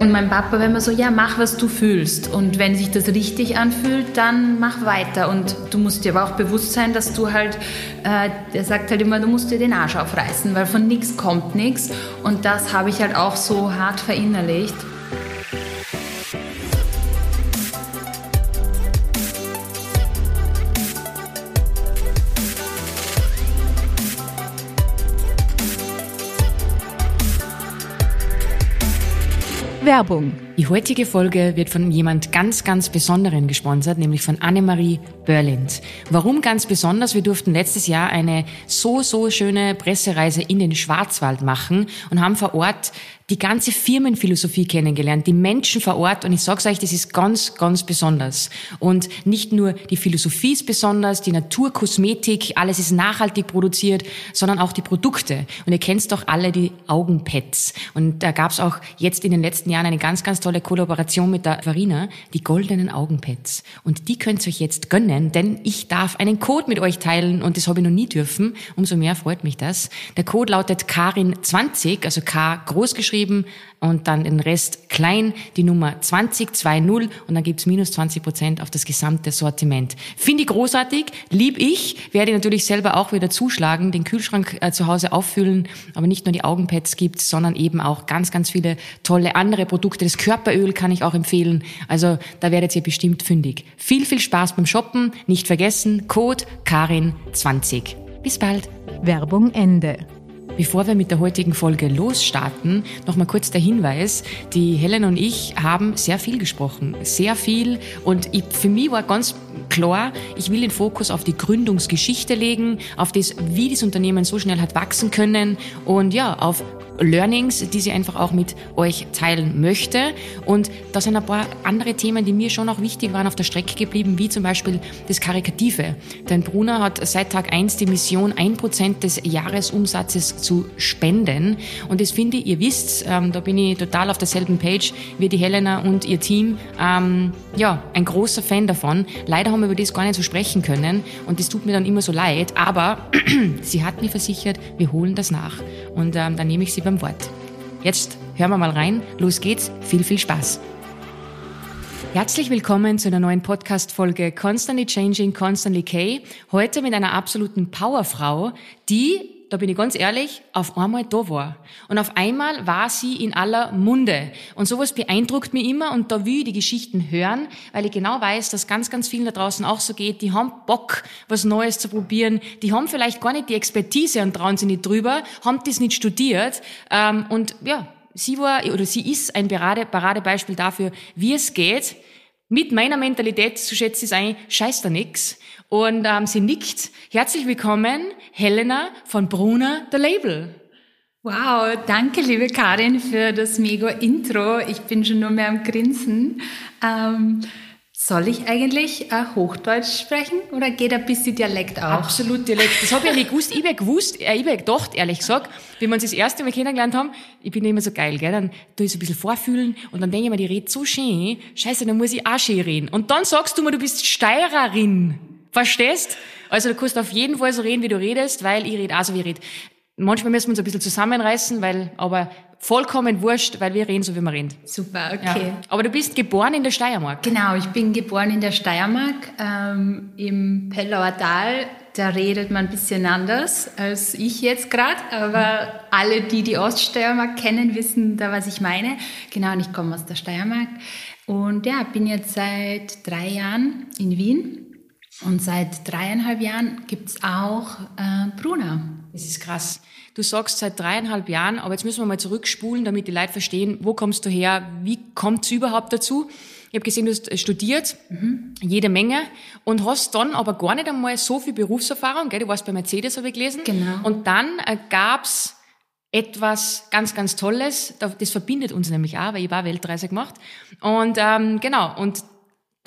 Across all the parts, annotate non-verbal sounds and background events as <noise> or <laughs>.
Und mein Papa war immer so, ja, mach, was du fühlst. Und wenn sich das richtig anfühlt, dann mach weiter. Und du musst dir aber auch bewusst sein, dass du halt, äh, der sagt halt immer, du musst dir den Arsch aufreißen, weil von nichts kommt nichts. Und das habe ich halt auch so hart verinnerlicht. Werbung. Die heutige Folge wird von jemand ganz, ganz Besonderen gesponsert, nämlich von Annemarie Berlind. Warum ganz besonders? Wir durften letztes Jahr eine so, so schöne Pressereise in den Schwarzwald machen und haben vor Ort die ganze Firmenphilosophie kennengelernt, die Menschen vor Ort und ich sag's euch, das ist ganz, ganz besonders. Und nicht nur die Philosophie ist besonders, die Naturkosmetik, alles ist nachhaltig produziert, sondern auch die Produkte. Und ihr kennt doch alle die Augenpads. Und da gab's auch jetzt in den letzten Jahren eine ganz, ganz tolle Kollaboration mit der Farina, die goldenen Augenpads. Und die könnt ihr euch jetzt gönnen, denn ich darf einen Code mit euch teilen und das habe ich noch nie dürfen. Umso mehr freut mich das. Der Code lautet Karin20, also K groß geschrieben und dann den Rest klein, die Nummer 2020 und dann gibt's minus 20 Prozent auf das gesamte Sortiment. Finde ich großartig, lieb ich, werde natürlich selber auch wieder zuschlagen, den Kühlschrank äh, zu Hause auffüllen, aber nicht nur die Augenpads gibt's, sondern eben auch ganz, ganz viele tolle andere Produkte. Das Körperöl kann ich auch empfehlen, also da werdet ihr bestimmt fündig. Viel, viel Spaß beim Shoppen, nicht vergessen, Code Karin20. Bis bald. Werbung Ende. Bevor wir mit der heutigen Folge losstarten, noch mal kurz der Hinweis. Die Helen und ich haben sehr viel gesprochen. Sehr viel. Und ich, für mich war ganz klar, ich will den Fokus auf die Gründungsgeschichte legen, auf das, wie das Unternehmen so schnell hat wachsen können und ja, auf Learnings, die sie einfach auch mit euch teilen möchte. Und da sind ein paar andere Themen, die mir schon auch wichtig waren, auf der Strecke geblieben, wie zum Beispiel das Karikative. Denn Bruna hat seit Tag eins die Mission, ein Prozent des Jahresumsatzes zu spenden. Und das finde ich, ihr wisst, ähm, da bin ich total auf derselben Page wie die Helena und ihr Team. Ähm, ja, ein großer Fan davon. Leider haben wir über das gar nicht so sprechen können und das tut mir dann immer so leid. Aber <clears throat> sie hat mir versichert, wir holen das nach. Und ähm, dann nehme ich sie beim Wort. Jetzt hören wir mal rein. Los geht's. Viel, viel Spaß. Herzlich willkommen zu einer neuen Podcast-Folge Constantly Changing, Constantly K. Heute mit einer absoluten Powerfrau, die da bin ich ganz ehrlich, auf einmal da war. Und auf einmal war sie in aller Munde. Und sowas beeindruckt mich immer und da will ich die Geschichten hören, weil ich genau weiß, dass ganz, ganz vielen da draußen auch so geht, die haben Bock, was Neues zu probieren, die haben vielleicht gar nicht die Expertise und trauen sich nicht drüber, haben das nicht studiert ähm, und ja, sie war oder sie ist ein Paradebeispiel dafür, wie es geht, mit meiner Mentalität zu schätzen ist eigentlich, scheiß da nix. Und ähm, sie nickt. Herzlich willkommen, Helena von Bruna, The Label. Wow, danke liebe Karin für das mega Intro. Ich bin schon nur mehr am Grinsen. Ähm, soll ich eigentlich äh, Hochdeutsch sprechen oder geht ein bisschen Dialekt auch? Absolut Dialekt. Das habe ich ja nicht gewusst. Ich habe gewusst, äh, ich habe gedacht, ehrlich gesagt, wie wir uns das erste Mal kennengelernt haben, ich bin immer so geil, gell? Dann tue ich so ein bisschen vorfühlen und dann denke ich mir, die redet so schön. Scheiße, dann muss ich auch schön reden. Und dann sagst du mir, du bist Steirerin. Verstehst? Also du kannst auf jeden Fall so reden, wie du redest, weil ich rede auch so, wie ich rede. Manchmal müssen wir uns ein bisschen zusammenreißen, weil, aber vollkommen wurscht, weil wir reden so, wie wir reden. Super, okay. Ja. Aber du bist geboren in der Steiermark. Genau, ich bin geboren in der Steiermark, ähm, im Pellauer Tal. Da redet man ein bisschen anders als ich jetzt gerade, aber alle, die die Oststeiermark kennen, wissen da, was ich meine. Genau, und ich komme aus der Steiermark und ja, bin jetzt seit drei Jahren in Wien und seit dreieinhalb Jahren gibt's auch äh, Bruna. Das ist krass. Du sagst seit dreieinhalb Jahren, aber jetzt müssen wir mal zurückspulen, damit die Leute verstehen, wo kommst du her, wie kommt's überhaupt dazu? Ich habe gesehen, du hast studiert, mhm. jede Menge, und hast dann aber gar nicht einmal so viel Berufserfahrung. Gell? Du warst bei Mercedes, habe ich gelesen. Genau. Und dann äh, gab's etwas ganz, ganz Tolles. Das verbindet uns nämlich auch, weil ich war Weltreise gemacht. Und ähm, genau, und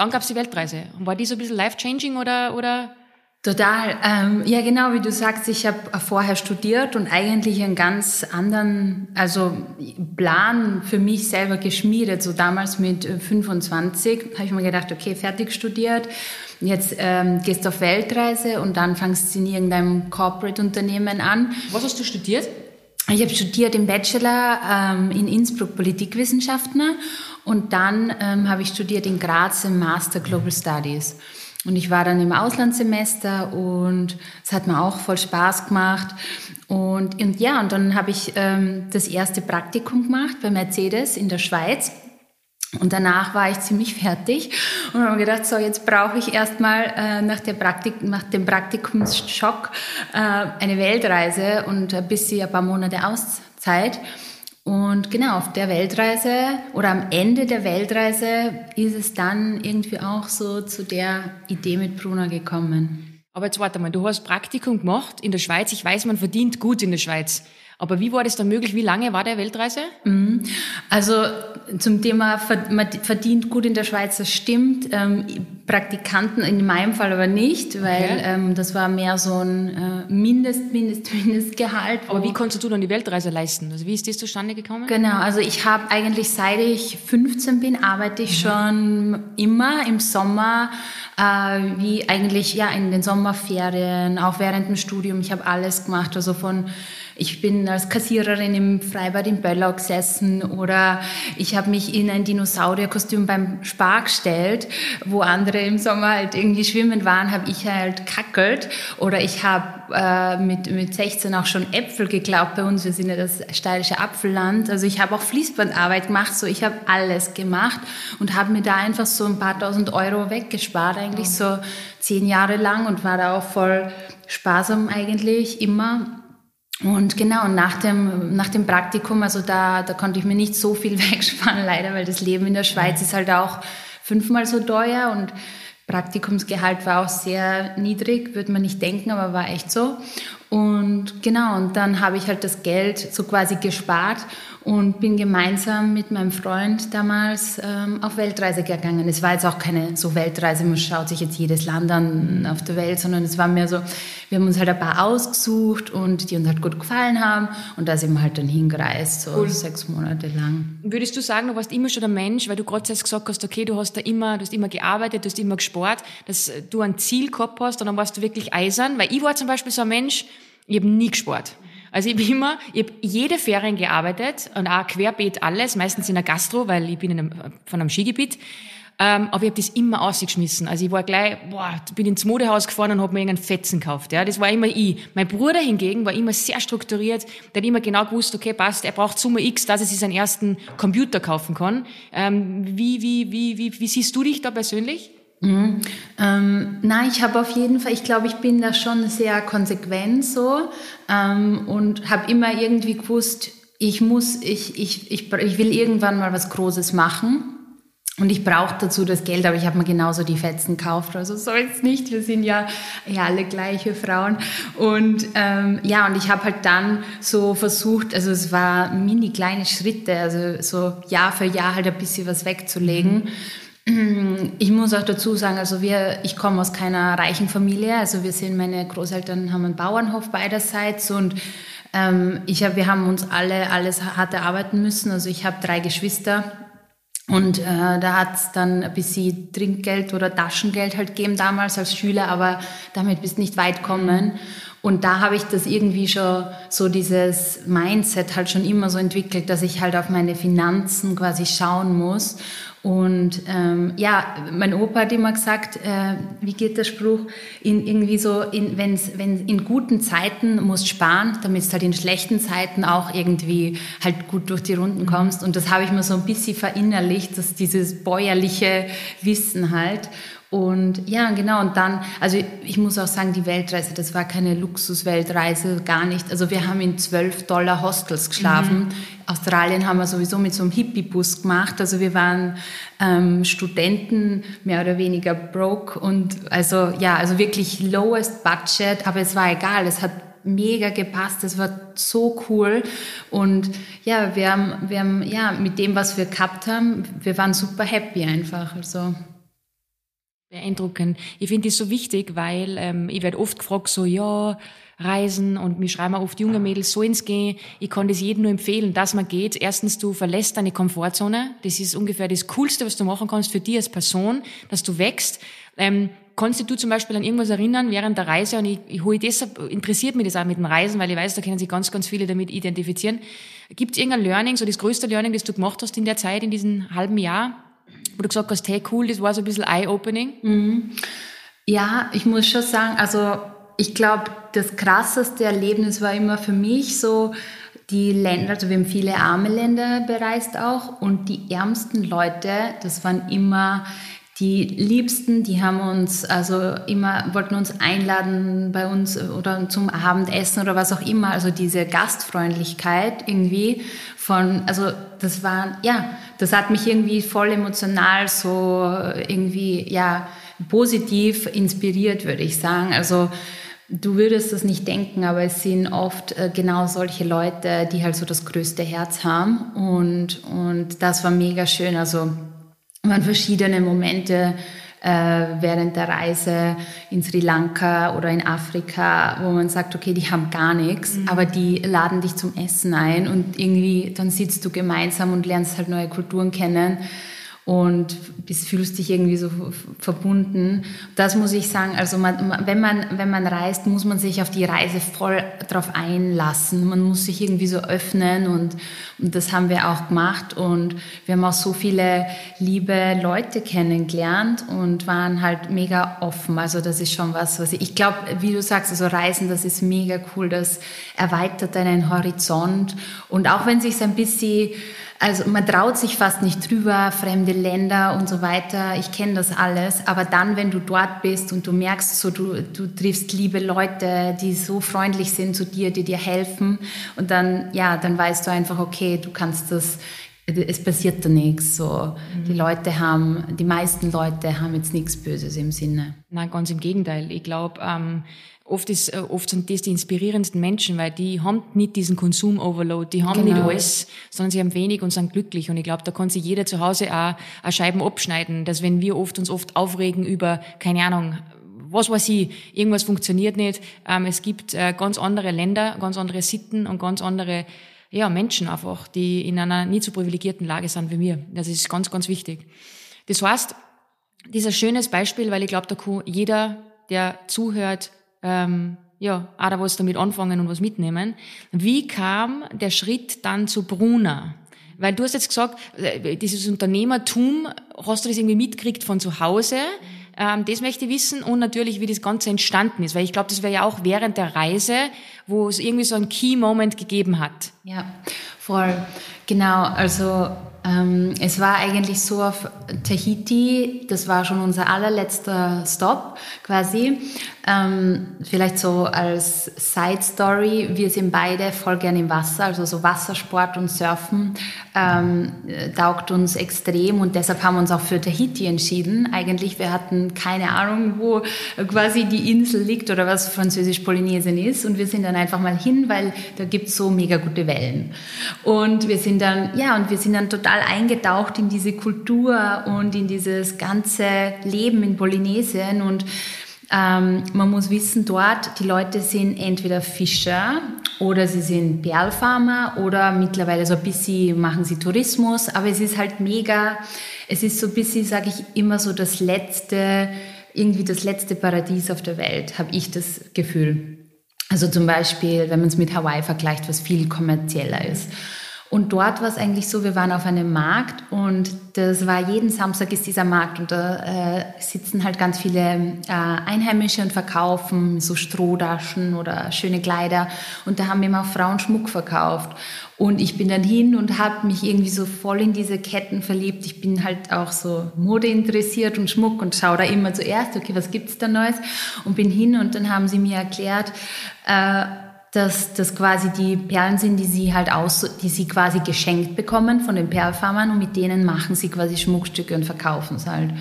dann gab es die Weltreise. War die so ein bisschen life-changing oder, oder? Total. Ähm, ja, genau, wie du sagst, ich habe vorher studiert und eigentlich einen ganz anderen, also Plan für mich selber geschmiedet. So damals mit 25 habe ich mir gedacht, okay, fertig studiert. Jetzt ähm, gehst du auf Weltreise und dann fangst du in irgendeinem Corporate-Unternehmen an. Was hast du studiert? ich habe studiert im Bachelor ähm, in Innsbruck Politikwissenschaften und dann ähm, habe ich studiert in Graz im Master Global Studies. Und ich war dann im Auslandssemester und es hat mir auch voll Spaß gemacht. Und, und ja, und dann habe ich ähm, das erste Praktikum gemacht bei Mercedes in der Schweiz. Und danach war ich ziemlich fertig und habe gedacht, so jetzt brauche ich erstmal äh, nach, Praktik nach dem Praktikumsschock äh, eine Weltreise und ein bisschen ein paar Monate Auszeit. Und genau, auf der Weltreise oder am Ende der Weltreise ist es dann irgendwie auch so zu der Idee mit Bruna gekommen. Aber jetzt warte mal, du hast Praktikum gemacht in der Schweiz. Ich weiß, man verdient gut in der Schweiz. Aber wie war das dann möglich? Wie lange war der Weltreise? Mhm. Also zum Thema man verdient gut in der Schweiz, das stimmt. Ähm, Praktikanten in meinem Fall aber nicht, weil okay. ähm, das war mehr so ein äh, Mindest, Mindest, <laughs> Mindestgehalt. Aber wie konntest du dann die Weltreise leisten? Also wie ist das zustande gekommen? Genau, also ich habe eigentlich seit ich 15 bin, arbeite ich mhm. schon immer im Sommer, äh, wie eigentlich ja in den Sommerferien, auch während dem Studium. Ich habe alles gemacht, also von ich bin als Kassiererin im Freibad in Böllau gesessen oder ich habe mich in ein Dinosaurierkostüm beim Spar gestellt, wo andere im Sommer halt irgendwie schwimmen waren, habe ich halt kackelt oder ich habe äh, mit, mit 16 auch schon Äpfel geglaubt bei uns. Wir sind ja das steirische Apfelland. Also ich habe auch Fließbandarbeit gemacht, so ich habe alles gemacht und habe mir da einfach so ein paar tausend Euro weggespart, eigentlich so zehn Jahre lang und war da auch voll sparsam eigentlich immer. Und genau, und nach dem, nach dem Praktikum, also da, da konnte ich mir nicht so viel <laughs> wegsparen, leider, weil das Leben in der Schweiz ist halt auch fünfmal so teuer und Praktikumsgehalt war auch sehr niedrig, würde man nicht denken, aber war echt so. Und genau, und dann habe ich halt das Geld so quasi gespart und bin gemeinsam mit meinem Freund damals ähm, auf Weltreise gegangen. Es war jetzt auch keine so Weltreise, man schaut sich jetzt jedes Land an auf der Welt, sondern es war mehr so, wir haben uns halt ein paar ausgesucht und die uns halt gut gefallen haben und da sind wir halt dann hingereist, so cool. sechs Monate lang. Würdest du sagen, du warst immer schon ein Mensch, weil du gerade gesagt hast, okay, du hast da immer, du hast immer gearbeitet, du hast immer gesport, dass du ein Ziel gehabt hast und dann warst du wirklich eisern, weil ich war zum Beispiel so ein Mensch, ich habe nie gespart. Also ich bin immer, ich habe jede Ferien gearbeitet und auch querbeet alles, meistens in der Gastro, weil ich bin in einem, von einem Skigebiet. Ähm, aber ich habe das immer ausgeschmissen. Also ich war gleich, boah, bin ins Modehaus gefahren und habe mir irgendeinen Fetzen gekauft. Ja, das war immer ich. Mein Bruder hingegen war immer sehr strukturiert. Der hat immer genau gewusst, okay, passt, er braucht Summe X, dass er sich seinen ersten Computer kaufen kann. Ähm, wie, wie, wie, wie, wie siehst du dich da persönlich? Mhm. Ähm, nein, ich habe auf jeden Fall, ich glaube, ich bin da schon sehr konsequent so ähm, und habe immer irgendwie gewusst, ich muss, ich, ich, ich, ich will irgendwann mal was Großes machen. Und ich brauche dazu das Geld, aber ich habe mir genauso die Fetzen gekauft. Also so jetzt nicht. Wir sind ja, ja alle gleiche Frauen. Und ähm, ja, und ich habe halt dann so versucht, also es war mini kleine Schritte, also so Jahr für Jahr halt ein bisschen was wegzulegen. Mhm. Ich muss auch dazu sagen, also wir, ich komme aus keiner reichen Familie. Also wir sind, meine Großeltern haben einen Bauernhof beiderseits und ähm, ich hab, wir haben uns alle alles hart erarbeiten müssen. Also ich habe drei Geschwister und äh, da hat es dann ein bisschen Trinkgeld oder Taschengeld halt gegeben damals als Schüler, aber damit bist nicht weit kommen. Und da habe ich das irgendwie schon, so dieses Mindset halt schon immer so entwickelt, dass ich halt auf meine Finanzen quasi schauen muss. Und ähm, ja, mein Opa hat immer gesagt, äh, wie geht der Spruch, in, irgendwie so, in, wenn's, wenn in guten Zeiten musst sparen, damit du halt in schlechten Zeiten auch irgendwie halt gut durch die Runden kommst. Und das habe ich mir so ein bisschen verinnerlicht, dass dieses bäuerliche Wissen halt. Und ja, genau, und dann, also ich muss auch sagen, die Weltreise, das war keine Luxusweltreise, gar nicht. Also wir haben in 12 Dollar Hostels geschlafen. Mhm. Australien haben wir sowieso mit so einem Hippie-Bus gemacht. Also wir waren ähm, Studenten, mehr oder weniger broke und also ja, also wirklich lowest budget, aber es war egal, es hat mega gepasst, es war so cool und ja, wir haben, wir haben ja mit dem, was wir gehabt haben, wir waren super happy einfach. Also Beeindruckend. Ich finde das so wichtig, weil ähm, ich werde oft gefragt, so, ja, Reisen und mir schreiben auch oft junge Mädels, so ins Gehen. Ich kann das jedem nur empfehlen, dass man geht. Erstens, du verlässt deine Komfortzone. Das ist ungefähr das Coolste, was du machen kannst für dich als Person, dass du wächst. Ähm, kannst du zum Beispiel an irgendwas erinnern während der Reise und ich, ich hole deshalb, interessiert mich das auch mit dem Reisen, weil ich weiß, da können sich ganz, ganz viele damit identifizieren. Gibt es irgendein Learning, so das größte Learning, das du gemacht hast in der Zeit, in diesem halben Jahr, wo du gesagt hast, hey cool, das war so ein bisschen eye-opening? Mhm. Ja, ich muss schon sagen, also ich glaube, das krasseste Erlebnis war immer für mich so, die Länder, also wir haben viele arme Länder bereist auch und die ärmsten Leute, das waren immer die Liebsten, die haben uns also immer, wollten uns einladen bei uns oder zum Abendessen oder was auch immer. Also diese Gastfreundlichkeit irgendwie von, also das war, ja, das hat mich irgendwie voll emotional so irgendwie, ja, positiv inspiriert, würde ich sagen. Also, Du würdest das nicht denken, aber es sind oft äh, genau solche Leute, die halt so das größte Herz haben. Und, und das war mega schön. Also waren verschiedene Momente äh, während der Reise in Sri Lanka oder in Afrika, wo man sagt, okay, die haben gar nichts, mhm. aber die laden dich zum Essen ein und irgendwie dann sitzt du gemeinsam und lernst halt neue Kulturen kennen und bist, fühlst dich irgendwie so verbunden. Das muss ich sagen, also man, wenn, man, wenn man reist, muss man sich auf die Reise voll drauf einlassen. Man muss sich irgendwie so öffnen und, und das haben wir auch gemacht und wir haben auch so viele liebe Leute kennengelernt und waren halt mega offen. Also das ist schon was, was ich, ich glaube, wie du sagst, also Reisen, das ist mega cool, das erweitert deinen Horizont und auch wenn sich ein bisschen also man traut sich fast nicht drüber, fremde Länder und so weiter. Ich kenne das alles. Aber dann, wenn du dort bist und du merkst, so du, du triffst liebe Leute, die so freundlich sind zu dir, die dir helfen. Und dann, ja, dann weißt du einfach, okay, du kannst das, es passiert da nichts. So, mhm. die Leute haben, die meisten Leute haben jetzt nichts Böses im Sinne. Nein, ganz im Gegenteil. Ich glaube, ähm, oft, ist, äh, oft sind das die inspirierendsten Menschen, weil die haben nicht diesen Konsum-Overload, die haben genau. nicht alles, sondern sie haben wenig und sind glücklich. Und ich glaube, da kann sich jeder zu Hause auch, auch Scheiben abschneiden, dass wenn wir oft uns oft aufregen über, keine Ahnung, was weiß ich, irgendwas funktioniert nicht. Ähm, es gibt äh, ganz andere Länder, ganz andere Sitten und ganz andere ja, Menschen einfach, die in einer nicht so privilegierten Lage sind wie wir. Das ist ganz, ganz wichtig. Das heißt, dieser schönes Beispiel, weil ich glaube, da kann jeder, der zuhört, ähm, ja, auch da was damit anfangen und was mitnehmen. Wie kam der Schritt dann zu Bruna? Weil du hast jetzt gesagt, äh, dieses Unternehmertum, hast du das irgendwie mitgekriegt von zu Hause? Ähm, das möchte ich wissen und natürlich, wie das Ganze entstanden ist, weil ich glaube, das wäre ja auch während der Reise, wo es irgendwie so einen Key-Moment gegeben hat. Ja, voll. Genau, also ähm, es war eigentlich so auf Tahiti, das war schon unser allerletzter Stop quasi. Ähm, vielleicht so als Side Story, wir sind beide voll gern im Wasser, also so Wassersport und Surfen ähm, taugt uns extrem und deshalb haben wir uns auch für Tahiti entschieden. Eigentlich, wir hatten keine Ahnung, wo quasi die Insel liegt oder was Französisch-Polynesien ist und wir sind dann einfach mal hin, weil da gibt's so mega gute Wellen. Und wir sind dann, ja, und wir sind dann total eingetaucht in diese Kultur und in dieses ganze Leben in Polynesien und ähm, man muss wissen, dort, die Leute sind entweder Fischer oder sie sind Perlfarmer oder mittlerweile so ein bisschen machen sie Tourismus, aber es ist halt mega, es ist so ein bisschen, sage ich immer so das letzte, irgendwie das letzte Paradies auf der Welt, habe ich das Gefühl. Also zum Beispiel, wenn man es mit Hawaii vergleicht, was viel kommerzieller ist. Und dort war es eigentlich so, wir waren auf einem Markt und das war jeden Samstag ist dieser Markt und da äh, sitzen halt ganz viele äh, Einheimische und verkaufen so Strohdaschen oder schöne Kleider und da haben immer Frauen Schmuck verkauft. Und ich bin dann hin und habe mich irgendwie so voll in diese Ketten verliebt. Ich bin halt auch so Mode interessiert und Schmuck und schaue da immer zuerst, okay, was gibt's da Neues? Und bin hin und dann haben sie mir erklärt, äh, dass das quasi die Perlen sind, die sie halt aus, die sie quasi geschenkt bekommen von den Perlfarmern und mit denen machen sie quasi Schmuckstücke und verkaufen es halt.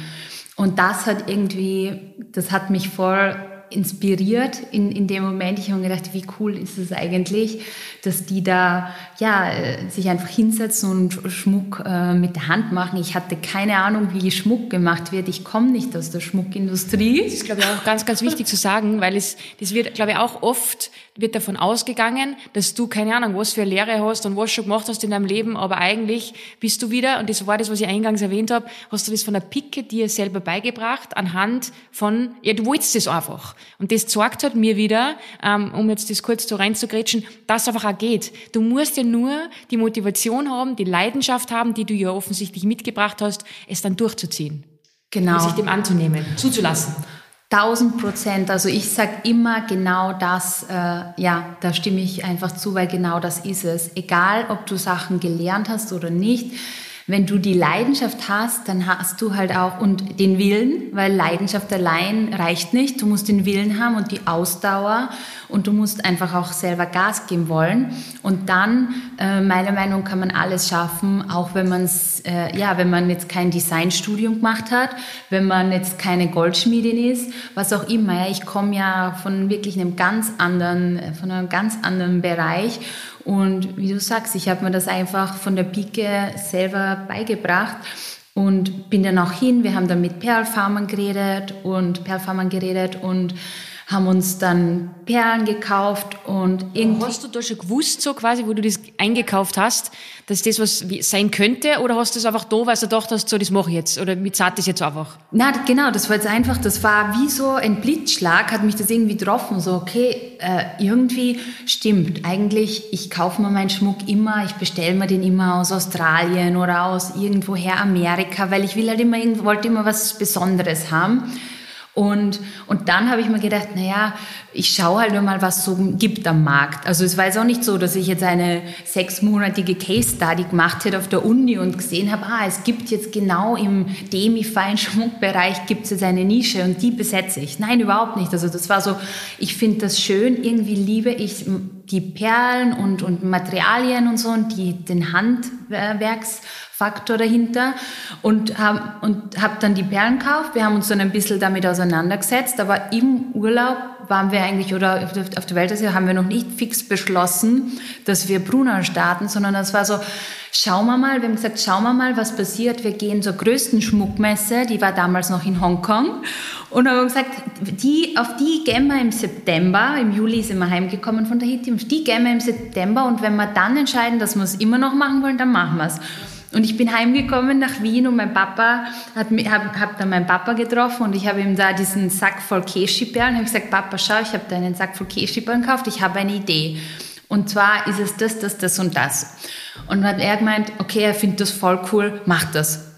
Und das hat irgendwie, das hat mich voll inspiriert in, in dem Moment. Ich habe mir gedacht, wie cool ist es eigentlich, dass die da ja, sich einfach hinsetzen und Schmuck äh, mit der Hand machen. Ich hatte keine Ahnung, wie Schmuck gemacht wird. Ich komme nicht aus der Schmuckindustrie. Das ist, glaube ich, auch ganz, ganz wichtig zu sagen, weil es, das wird, glaube ich, auch oft wird davon ausgegangen, dass du keine Ahnung, was für eine Lehre hast und was schon gemacht hast in deinem Leben, aber eigentlich bist du wieder, und das war das, was ich eingangs erwähnt habe, hast du das von der Picke dir selber beigebracht, anhand von, ja, du wolltest es einfach. Und das zeigt halt mir wieder, ähm, um jetzt das kurz so reinzugrätschen, dass es einfach auch geht. Du musst ja nur die Motivation haben, die Leidenschaft haben, die du ja offensichtlich mitgebracht hast, es dann durchzuziehen. Genau. Und sich dem anzunehmen, zuzulassen. Tausend Prozent. Also ich sage immer genau das, äh, ja, da stimme ich einfach zu, weil genau das ist es. Egal, ob du Sachen gelernt hast oder nicht, wenn du die Leidenschaft hast, dann hast du halt auch und den Willen, weil Leidenschaft allein reicht nicht. Du musst den Willen haben und die Ausdauer und du musst einfach auch selber Gas geben wollen. Und dann, äh, meiner Meinung nach, kann man alles schaffen, auch wenn man es, äh, ja, wenn man jetzt kein Designstudium gemacht hat, wenn man jetzt keine Goldschmiedin ist, was auch immer. Ich komme ja von wirklich einem ganz anderen, von einem ganz anderen Bereich und wie du sagst, ich habe mir das einfach von der Pike selber beigebracht und bin dann auch hin. Wir haben dann mit Perlfarmern geredet und Perlfarmern geredet und haben uns dann Perlen gekauft und irgendwie. Hast du da schon gewusst, so quasi, wo du das eingekauft hast, dass das was sein könnte? Oder hast du es einfach da, weil du gedacht hast, so, das mache ich jetzt? Oder mit zart das jetzt einfach? Na, genau, das war jetzt einfach, das war wie so ein Blitzschlag, hat mich das irgendwie getroffen. So, okay, äh, irgendwie stimmt. Eigentlich, ich kaufe mir meinen Schmuck immer, ich bestelle mir den immer aus Australien oder aus irgendwoher Amerika, weil ich will halt immer, wollte immer was Besonderes haben. Und, und dann habe ich mir gedacht, naja, ich schaue halt nur mal, was so gibt am Markt. Also es war jetzt auch nicht so, dass ich jetzt eine sechsmonatige Case Study gemacht hätte auf der Uni und gesehen habe, ah, es gibt jetzt genau im demifeinen <laughs> Schmuckbereich gibt es jetzt eine Nische und die besetze ich. Nein, überhaupt nicht. Also das war so, ich finde das schön, irgendwie liebe ich die Perlen und, und Materialien und so und die, den Handwerks Faktor dahinter und habe und hab dann die Perlen gekauft. Wir haben uns dann ein bisschen damit auseinandergesetzt, aber im Urlaub waren wir eigentlich, oder auf der Weltreise haben wir noch nicht fix beschlossen, dass wir Brunner starten, sondern das war so, schauen wir mal, wir haben gesagt, schauen wir mal, was passiert. Wir gehen zur größten Schmuckmesse, die war damals noch in Hongkong. Und haben gesagt, die, auf die gehen wir im September, im Juli sind wir heimgekommen von der Hittim, die gehen wir im September und wenn wir dann entscheiden, dass wir es immer noch machen wollen, dann machen wir es. Und ich bin heimgekommen nach Wien und mein Papa hat hab, hab dann meinen Papa getroffen und ich habe ihm da diesen Sack voll Keschiperlen. Habe ich gesagt, Papa, schau, ich habe da einen Sack voll Keschiperlen gekauft. Ich habe eine Idee. Und zwar ist es das, das, das und das. Und dann hat er gemeint, okay, er findet das voll cool, mach das.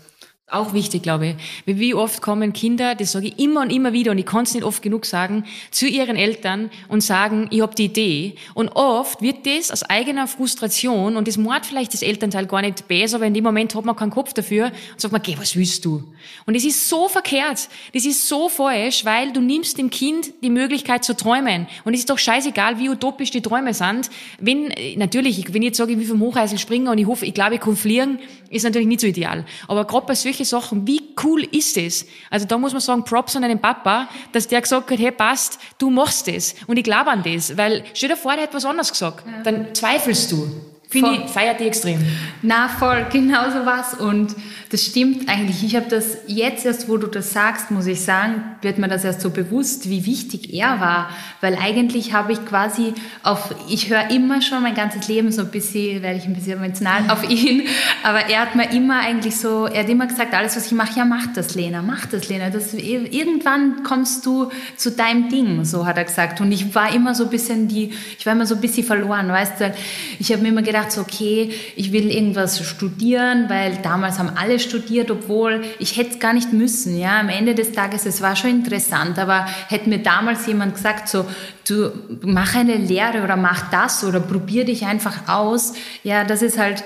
Auch wichtig, glaube ich. Wie oft kommen Kinder, das sage ich immer und immer wieder und ich kann es nicht oft genug sagen, zu ihren Eltern und sagen, ich habe die Idee. Und oft wird das aus eigener Frustration und das macht vielleicht das Elternteil gar nicht besser, aber in dem Moment hat man keinen Kopf dafür und sagt man, geh, was willst du? Und es ist so verkehrt, das ist so falsch, weil du nimmst dem Kind die Möglichkeit zu träumen. Und es ist doch scheißegal, wie utopisch die Träume sind. Wenn, natürlich, wenn ich jetzt sage, ich will vom Hochheisel springen und ich hoffe, ich glaube, ich kann fliegen, ist natürlich nicht so ideal. Aber gerade bei solchen Sachen, wie cool ist es? Also da muss man sagen, Props an einen Papa, dass der gesagt hat, hey, passt, du machst das. Und ich glaube an das, weil stell dir vor, der hat was anderes gesagt. Dann zweifelst du. Finde ich, feiert die extrem. Na, voll, <laughs> genau so was. Und das stimmt eigentlich. Ich habe das jetzt erst, wo du das sagst, muss ich sagen, wird mir das erst so bewusst, wie wichtig er war. Weil eigentlich habe ich quasi auf, ich höre immer schon mein ganzes Leben so ein bisschen, werde ich ein bisschen emotional auf <laughs> ihn. Aber er hat mir immer eigentlich so, er hat immer gesagt, alles, was ich mache, ja, mach das, Lena, mach das, Lena. Das, irgendwann kommst du zu deinem Ding, so hat er gesagt. Und ich war immer so ein bisschen die, ich war immer so ein bisschen verloren, weißt du. Ich habe mir immer gedacht, gedacht, so, okay, ich will irgendwas studieren, weil damals haben alle studiert, obwohl ich hätte es gar nicht müssen. Ja, am Ende des Tages, es war schon interessant, aber hätte mir damals jemand gesagt, so, du mach eine Lehre oder mach das oder probier dich einfach aus. Ja, das ist halt,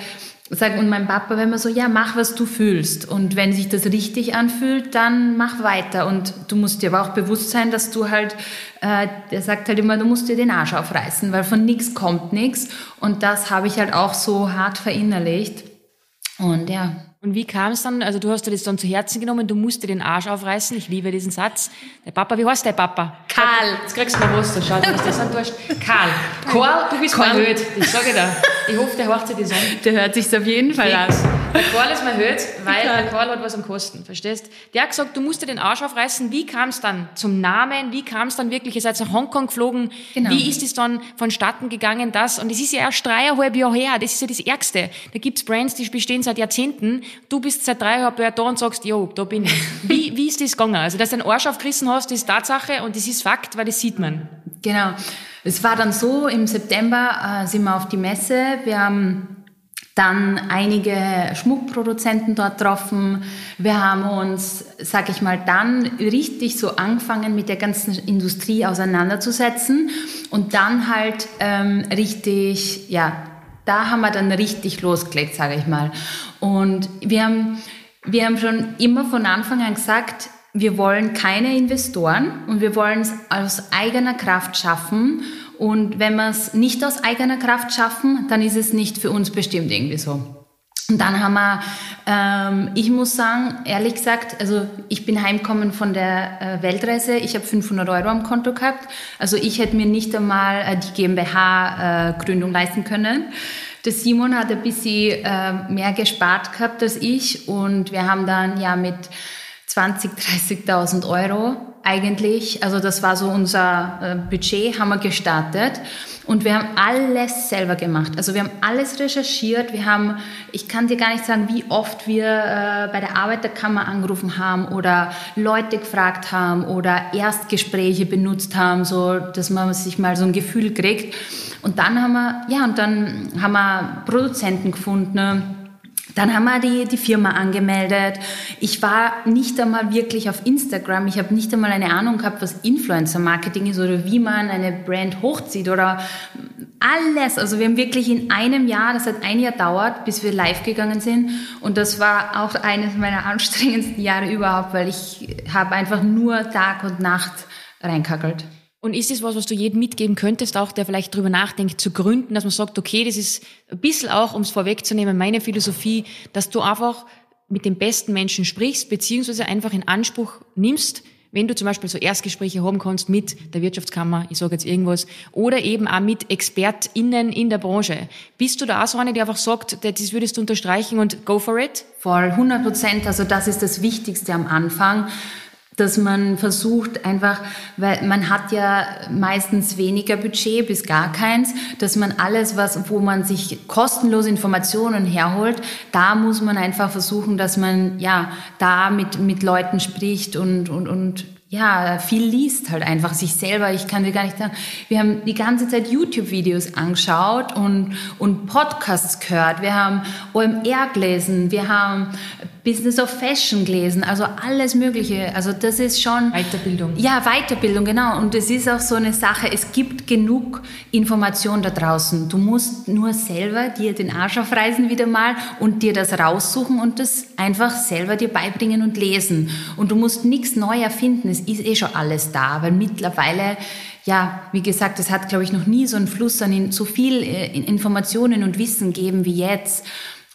Sag, und mein Papa war immer so, ja, mach, was du fühlst. Und wenn sich das richtig anfühlt, dann mach weiter. Und du musst dir aber auch bewusst sein, dass du halt, äh, der sagt halt immer, du musst dir den Arsch aufreißen, weil von nichts kommt nichts. Und das habe ich halt auch so hart verinnerlicht. Und ja. Und wie kam es dann? Also du hast dir das dann zu Herzen genommen, du musst dir den Arsch aufreißen. Ich liebe diesen Satz. Der Papa, wie heißt der Papa? Karl. Jetzt kriegst du mal was, schau, was das enttäuscht. Karl. Karl, du bist mein Held. Ich sage dir. Ich hoffe, der hört sich das an. Der hört sich auf jeden Fall an. Der Karl ist mein Held, weil der Karl hat was am Kosten, verstehst? Der hat gesagt, du musst dir den Arsch aufreißen. Wie kam es dann zum Namen? Wie kam es dann wirklich? Ihr seid nach Hongkong geflogen. Genau. Wie ist es dann vonstatten gegangen, das? Und es ist ja erst dreieinhalb Jahre her. Das ist ja das Ärgste. Da gibt's Brands, die bestehen seit Jahrzehnten. Du bist seit dreieinhalb Jahren da und sagst, jo, da bin ich. Wie, wie ist das gegangen? Also, dass du den Arsch aufgerissen hast, ist Tatsache und das ist Fakt, weil das sieht man. Genau. Es war dann so, im September äh, sind wir auf die Messe. Wir haben dann einige Schmuckproduzenten dort getroffen. Wir haben uns, sag ich mal, dann richtig so angefangen mit der ganzen Industrie auseinanderzusetzen und dann halt ähm, richtig, ja, da haben wir dann richtig losgelegt, sage ich mal. Und wir haben, wir haben schon immer von Anfang an gesagt, wir wollen keine Investoren und wir wollen es aus eigener Kraft schaffen. Und wenn wir es nicht aus eigener Kraft schaffen, dann ist es nicht für uns bestimmt irgendwie so. Und dann haben wir, ähm, ich muss sagen, ehrlich gesagt, also ich bin heimgekommen von der äh, Weltreise, ich habe 500 Euro am Konto gehabt. Also ich hätte mir nicht einmal äh, die GmbH-Gründung äh, leisten können. Der Simon hat ein bisschen äh, mehr gespart gehabt als ich und wir haben dann ja mit 20, 30.000 Euro eigentlich, also das war so unser äh, Budget, haben wir gestartet und wir haben alles selber gemacht. Also wir haben alles recherchiert, wir haben, ich kann dir gar nicht sagen, wie oft wir äh, bei der Arbeiterkammer angerufen haben oder Leute gefragt haben oder Erstgespräche benutzt haben, so dass man sich mal so ein Gefühl kriegt. Und dann haben wir, ja, und dann haben wir Produzenten gefunden dann haben wir die, die Firma angemeldet. Ich war nicht einmal wirklich auf Instagram. Ich habe nicht einmal eine Ahnung gehabt, was Influencer-Marketing ist oder wie man eine Brand hochzieht oder alles. Also wir haben wirklich in einem Jahr, das hat ein Jahr dauert, bis wir live gegangen sind. Und das war auch eines meiner <laughs> anstrengendsten Jahre überhaupt, weil ich habe einfach nur Tag und Nacht reinkackelt. Und ist es was, was du jedem mitgeben könntest, auch der vielleicht drüber nachdenkt, zu gründen, dass man sagt, okay, das ist ein bisschen auch, um es vorwegzunehmen, meine Philosophie, dass du einfach mit den besten Menschen sprichst, beziehungsweise einfach in Anspruch nimmst, wenn du zum Beispiel so Erstgespräche haben kannst mit der Wirtschaftskammer, ich sage jetzt irgendwas, oder eben auch mit ExpertInnen in der Branche. Bist du da auch so eine, die einfach sagt, das würdest du unterstreichen und go for it? Voll, 100 Prozent. Also das ist das Wichtigste am Anfang dass man versucht einfach, weil man hat ja meistens weniger Budget bis gar keins, dass man alles, was, wo man sich kostenlose Informationen herholt, da muss man einfach versuchen, dass man ja da mit, mit Leuten spricht und, und, und ja, viel liest halt einfach sich selber. Ich kann dir gar nicht sagen, wir haben die ganze Zeit YouTube-Videos angeschaut und, und Podcasts gehört. Wir haben OMR gelesen, wir haben Business of Fashion gelesen, also alles Mögliche. Also das ist schon... Weiterbildung. Ja, Weiterbildung, genau. Und es ist auch so eine Sache, es gibt genug Information da draußen. Du musst nur selber dir den Arsch aufreißen wieder mal und dir das raussuchen und das einfach selber dir beibringen und lesen. Und du musst nichts neu erfinden, es ist eh schon alles da, weil mittlerweile ja, wie gesagt, es hat, glaube ich, noch nie so einen Fluss an so viel äh, Informationen und Wissen gegeben wie jetzt.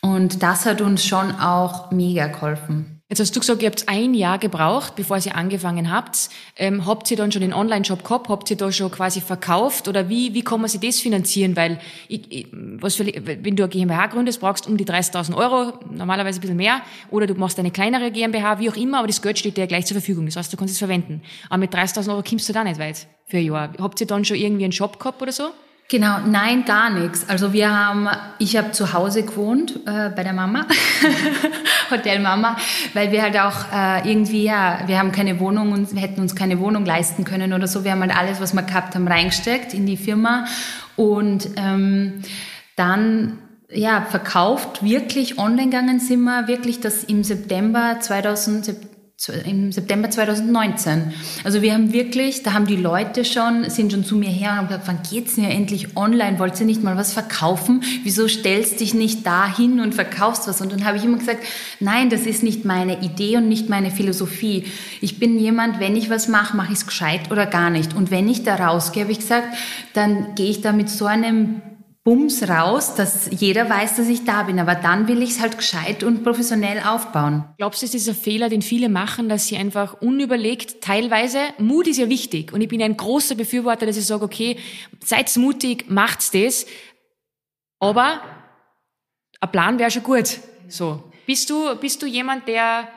Und das hat uns schon auch mega geholfen. Jetzt hast du gesagt, ihr habt ein Jahr gebraucht, bevor ihr angefangen habt. Ähm, habt ihr dann schon den Online-Shop gehabt? Habt ihr da schon quasi verkauft? Oder wie, wie kann man sich das finanzieren? Weil, ich, ich, was für, wenn du eine GmbH gründest, brauchst du um die 30.000 Euro, normalerweise ein bisschen mehr. Oder du machst eine kleinere GmbH, wie auch immer, aber das Geld steht dir gleich zur Verfügung. Das heißt, du kannst es verwenden. Aber mit 30.000 Euro kommst du da nicht weit für ein Jahr. Habt ihr dann schon irgendwie einen Shop gehabt oder so? Genau, nein, gar nichts. Also wir haben, ich habe zu Hause gewohnt äh, bei der Mama, <laughs> Hotelmama, weil wir halt auch äh, irgendwie, ja, wir haben keine Wohnung und wir hätten uns keine Wohnung leisten können oder so. Wir haben halt alles, was wir gehabt haben, reingesteckt in die Firma und ähm, dann ja, verkauft, wirklich online gegangen sind wir, wirklich das im September 2017 im September 2019. Also wir haben wirklich, da haben die Leute schon, sind schon zu mir her und haben gesagt, wann geht's denn ja endlich online? Wollt ihr nicht mal was verkaufen? Wieso stellst dich nicht da hin und verkaufst was? Und dann habe ich immer gesagt, nein, das ist nicht meine Idee und nicht meine Philosophie. Ich bin jemand, wenn ich was mache, mache ich es gescheit oder gar nicht. Und wenn ich da rausgehe, habe ich gesagt, dann gehe ich da mit so einem Bums raus, dass jeder weiß, dass ich da bin. Aber dann will ich es halt gescheit und professionell aufbauen. Glaubst du, es ist ein Fehler, den viele machen, dass sie einfach unüberlegt, teilweise, Mut ist ja wichtig. Und ich bin ein großer Befürworter, dass ich sage, okay, seid mutig, macht's das. Aber ein Plan wäre schon gut. So. Bist du, bist du jemand, der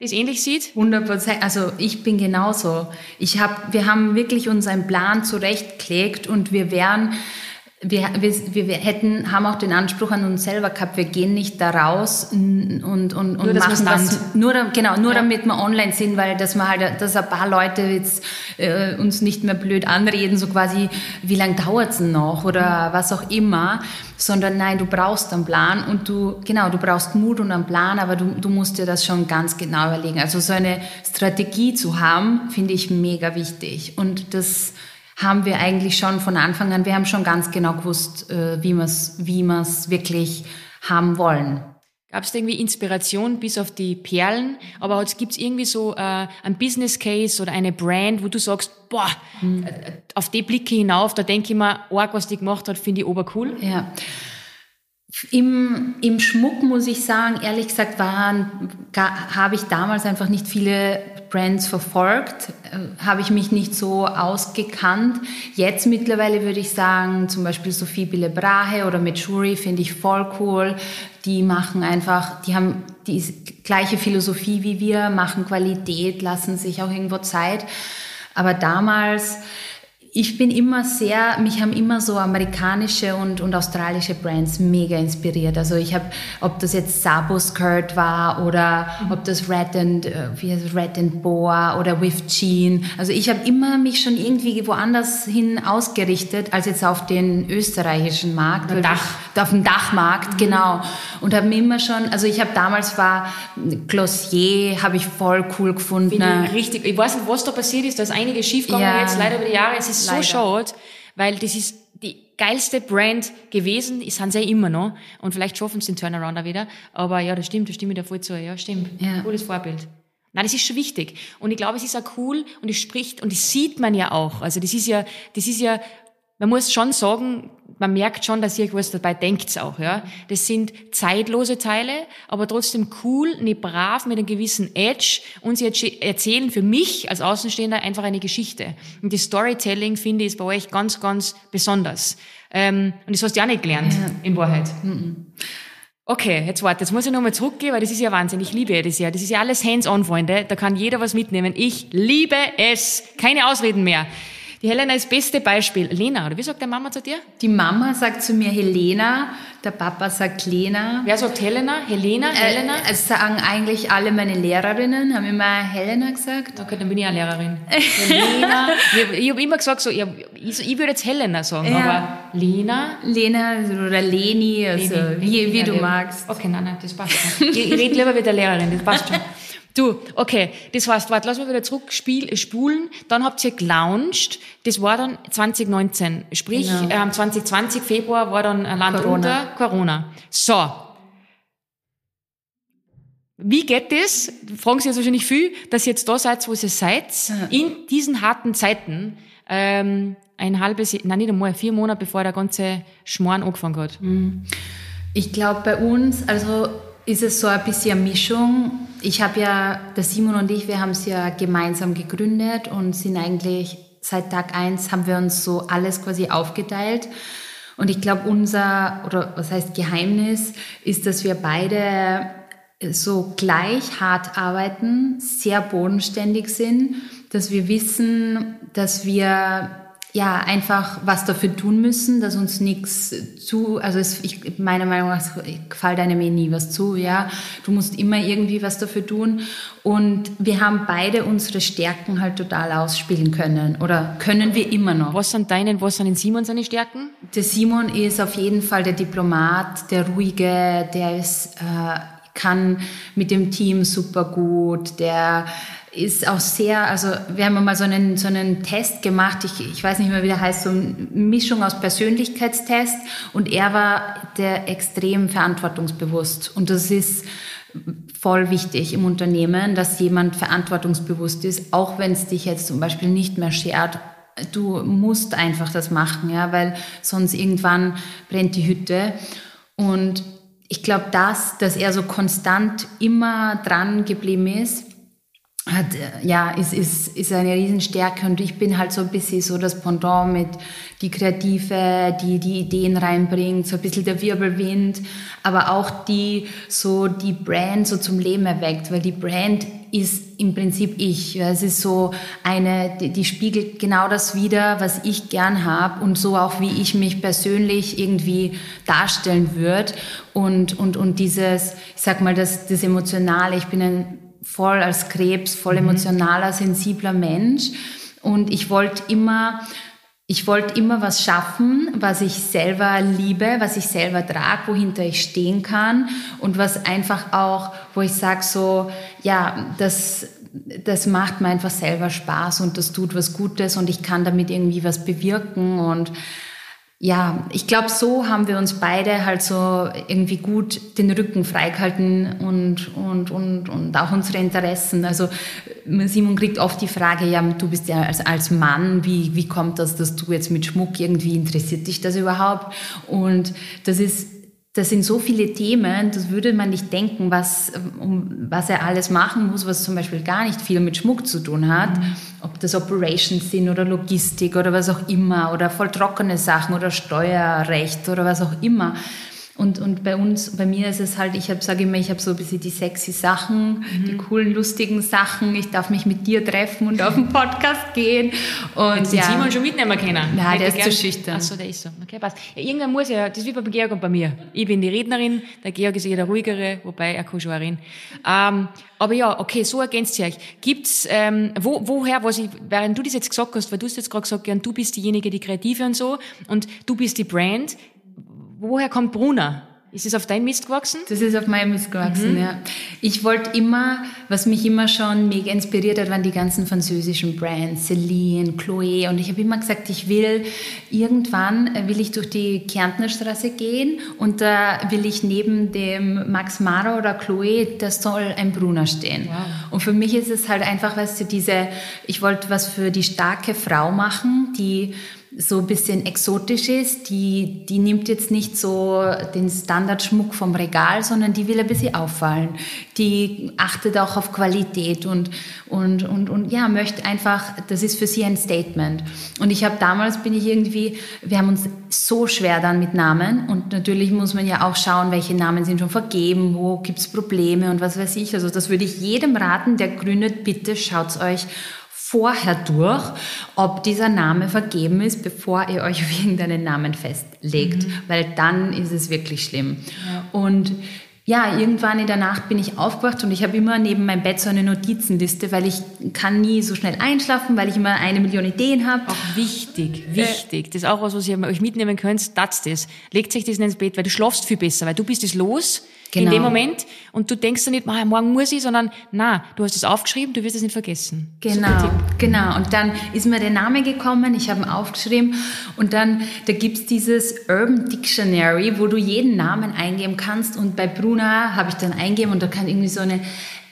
das ähnlich sieht? 100 Prozent. Also ich bin genauso. Ich hab, wir haben wirklich unseren Plan zurechtgelegt und wir wären wir, wir, wir hätten, haben auch den Anspruch an uns selber gehabt, wir gehen nicht da raus und, und, und nur, machen das, nur, genau, nur ja. damit wir online sind, weil dass man halt, dass ein paar Leute jetzt äh, uns nicht mehr blöd anreden, so quasi, wie lange dauert's denn noch oder was auch immer, sondern nein, du brauchst einen Plan und du, genau, du brauchst Mut und einen Plan, aber du, du musst dir das schon ganz genau überlegen. Also so eine Strategie zu haben, finde ich mega wichtig und das haben wir eigentlich schon von Anfang an, wir haben schon ganz genau gewusst, äh, wie wir es wie wir's wirklich haben wollen. Gab es irgendwie Inspiration bis auf die Perlen? Aber gibt es irgendwie so äh, ein Business Case oder eine Brand, wo du sagst, boah, hm. auf die Blicke hinauf, da denke ich mir, arg, was die gemacht hat, finde ich obercool. Ja. Im, Im Schmuck muss ich sagen, ehrlich gesagt, habe ich damals einfach nicht viele Brands verfolgt, äh, habe ich mich nicht so ausgekannt. Jetzt mittlerweile würde ich sagen, zum Beispiel Sophie Bille Brahe oder Metjuri finde ich voll cool. Die machen einfach, die haben die gleiche Philosophie wie wir, machen Qualität, lassen sich auch irgendwo Zeit. Aber damals ich bin immer sehr, mich haben immer so amerikanische und, und australische Brands mega inspiriert. Also ich habe, ob das jetzt Sabo Skirt war oder mhm. ob das Red and, äh, wie heißt Red and Boa oder With Jean. Also ich habe immer mich schon irgendwie woanders hin ausgerichtet, als jetzt auf den österreichischen Markt. Oder Dach. Ich, auf dem Dachmarkt, mhm. genau. Und habe mir immer schon, also ich habe damals war Glossier, habe ich voll cool gefunden. Bin ich richtig, ich weiß nicht, was da passiert ist, da ist einiges schiefgegangen ja. jetzt leider über die Jahre. Es ist so schade, weil das ist die geilste Brand gewesen, ist sind sie immer noch. Und vielleicht schaffen sie den Turnaround auch wieder. Aber ja, das stimmt, da stimme ich dir voll zu. Ja, stimmt. Ja. Cooles Vorbild. Nein, das ist schon wichtig. Und ich glaube, es ist auch cool und es spricht und das sieht man ja auch. Also das ist ja, das ist ja man muss schon sagen, man merkt schon, dass ihr was dabei denkt auch, ja. Das sind zeitlose Teile, aber trotzdem cool, nicht brav, mit einem gewissen Edge und sie erzählen für mich als Außenstehender einfach eine Geschichte. Und das Storytelling, finde ich, ist bei euch ganz, ganz besonders. Ähm, und das hast du ja nicht gelernt, ja. in Wahrheit. Mhm. Okay, jetzt warte, jetzt muss ich nochmal zurückgehen, weil das ist ja Wahnsinn. Ich liebe das ja. Das ist ja alles hands-on, Freunde. Da kann jeder was mitnehmen. Ich liebe es. Keine Ausreden mehr. Die Helena ist das beste Beispiel. Lena, oder wie sagt der Mama zu dir? Die Mama sagt zu mir Helena, der Papa sagt Lena. Wer sagt Helena? Helena? Äh, Helena? Äh, es sagen eigentlich alle meine Lehrerinnen, haben immer Helena gesagt. Okay, dann bin ich auch Lehrerin. <laughs> Helena. ich, ich habe immer gesagt, so, ich, ich, würde jetzt Helena sagen, ja. aber Lena? Lena oder Leni, also Leni. wie, wie du magst. Okay, nein, nein, das passt schon. ich, ich rede lieber mit der Lehrerin, das passt schon. <laughs> Du, okay, das heißt, warte, lass mal wieder zurück spiel, spulen. Dann habt ihr gelauncht, das war dann 2019. Sprich, genau. ähm, 2020 Februar war dann Land Corona. unter Corona. So. Wie geht das? Fragen Sie jetzt wahrscheinlich viel, dass ihr jetzt da seid, wo ihr seid, in diesen harten Zeiten, ähm, ein halbes, nein, nicht einmal, vier Monate bevor der ganze Schmarrn angefangen hat. Mhm. Ich glaube, bei uns, also ist es so ein bisschen eine Mischung. Ich habe ja, der Simon und ich, wir haben es ja gemeinsam gegründet und sind eigentlich seit Tag eins haben wir uns so alles quasi aufgeteilt. Und ich glaube, unser, oder was heißt Geheimnis, ist, dass wir beide so gleich hart arbeiten, sehr bodenständig sind, dass wir wissen, dass wir ja, einfach was dafür tun müssen, dass uns nichts zu, also es, ich, meiner Meinung nach gefällt einem eh nie was zu, ja. Du musst immer irgendwie was dafür tun. Und wir haben beide unsere Stärken halt total ausspielen können. Oder können wir immer noch. Was sind deine, was sind in Simon seine Stärken? Der Simon ist auf jeden Fall der Diplomat, der Ruhige, der ist, äh, kann mit dem Team super gut, der ist auch sehr, also wir haben mal so einen, so einen Test gemacht, ich, ich weiß nicht mehr, wie der heißt, so eine Mischung aus Persönlichkeitstest. Und er war der extrem verantwortungsbewusst. Und das ist voll wichtig im Unternehmen, dass jemand verantwortungsbewusst ist, auch wenn es dich jetzt zum Beispiel nicht mehr schert, du musst einfach das machen, ja, weil sonst irgendwann brennt die Hütte. Und ich glaube, dass, dass er so konstant immer dran geblieben ist, hat, ja, ist, ist, ist eine Riesenstärke und ich bin halt so ein bisschen so das Pendant mit die Kreative, die die Ideen reinbringt, so ein bisschen der Wirbelwind, aber auch die so die Brand so zum Leben erweckt, weil die Brand ist im Prinzip ich. Es ist so eine, die, die spiegelt genau das wider, was ich gern habe und so auch wie ich mich persönlich irgendwie darstellen würde und und und dieses, ich sag mal das das emotionale. Ich bin ein voll als Krebs, voll mhm. emotionaler, sensibler Mensch. Und ich wollte immer, ich wollte immer was schaffen, was ich selber liebe, was ich selber trage, wohinter ich stehen kann und was einfach auch, wo ich sage so, ja, das, das macht mir einfach selber Spaß und das tut was Gutes und ich kann damit irgendwie was bewirken und ja, ich glaube, so haben wir uns beide halt so irgendwie gut den Rücken freigehalten und, und, und, und auch unsere Interessen. Also Simon kriegt oft die Frage, ja, du bist ja als, als Mann, wie, wie kommt das, dass du jetzt mit Schmuck irgendwie interessiert dich das überhaupt? Und das ist das sind so viele Themen, das würde man nicht denken, was, um, was er alles machen muss, was zum Beispiel gar nicht viel mit Schmuck zu tun hat. Mhm. Ob das Operations sind oder Logistik oder was auch immer oder voll trockene Sachen oder Steuerrecht oder was auch immer. Und, und bei uns, bei mir ist es halt, ich habe, sage immer, ich habe so ein bisschen die sexy Sachen, mhm. die coolen, lustigen Sachen. Ich darf mich mit dir treffen und auf den <laughs> Podcast gehen. Und Jetzt ja. Simon schon mitnehmen können. Nein, der ist gern. zu schüchtern. Achso, der ist so. Okay, passt. Ja, irgendwann muss ja, das ist wie bei Georg und bei mir. Ich bin die Rednerin, der Georg ist eher der ruhigere, wobei er kann schon reden. Ähm, aber ja, okay, so ergänzt ihr euch. Gibt's, ähm, wo, woher, was ich, während du das jetzt gesagt hast, weil du hast jetzt gerade gesagt, ja, du bist diejenige, die Kreative und so, und du bist die Brand, woher kommt Bruna? Ist es auf dein Mist gewachsen? Das ist auf meinem Mist gewachsen, mhm. ja. Ich wollte immer, was mich immer schon mega inspiriert hat, waren die ganzen französischen Brands, Celine, Chloé. Und ich habe immer gesagt, ich will, irgendwann will ich durch die Kärntner Straße gehen und da will ich neben dem Max Mara oder Chloé, da soll ein Brunner stehen. Wow. Und für mich ist es halt einfach, weißt du, diese, ich wollte was für die starke Frau machen, die so ein bisschen exotisch ist. Die, die nimmt jetzt nicht so den Standardschmuck vom Regal, sondern die will ein bisschen auffallen. Die achtet auch auf Qualität und, und, und, und ja, möchte einfach, das ist für sie ein Statement. Und ich habe damals, bin ich irgendwie, wir haben uns so schwer dann mit Namen und natürlich muss man ja auch schauen, welche Namen sind schon vergeben, wo gibt's Probleme und was weiß ich. Also das würde ich jedem raten, der gründet, bitte schaut's euch vorher durch, ob dieser Name vergeben ist, bevor ihr euch auf irgendeinen Namen festlegt, mhm. weil dann ist es wirklich schlimm. Ja. Und ja, irgendwann in der Nacht bin ich aufgewacht und ich habe immer neben meinem Bett so eine Notizenliste, weil ich kann nie so schnell einschlafen, weil ich immer eine Million Ideen habe. Auch wichtig, wichtig. Äh, das ist auch was, was ihr euch mitnehmen könnt. Das das. Legt sich das ins Bett, weil du schlafst viel besser, weil du bist es los Genau. In dem genau. Moment. Und du denkst dann nicht, morgen muss ich, sondern na, du hast es aufgeschrieben, du wirst es nicht vergessen. Genau, genau. Und dann ist mir der Name gekommen, ich habe ihn aufgeschrieben und dann, da gibt's dieses Urban Dictionary, wo du jeden Namen eingeben kannst und bei Bruna habe ich dann eingeben und da kann irgendwie so eine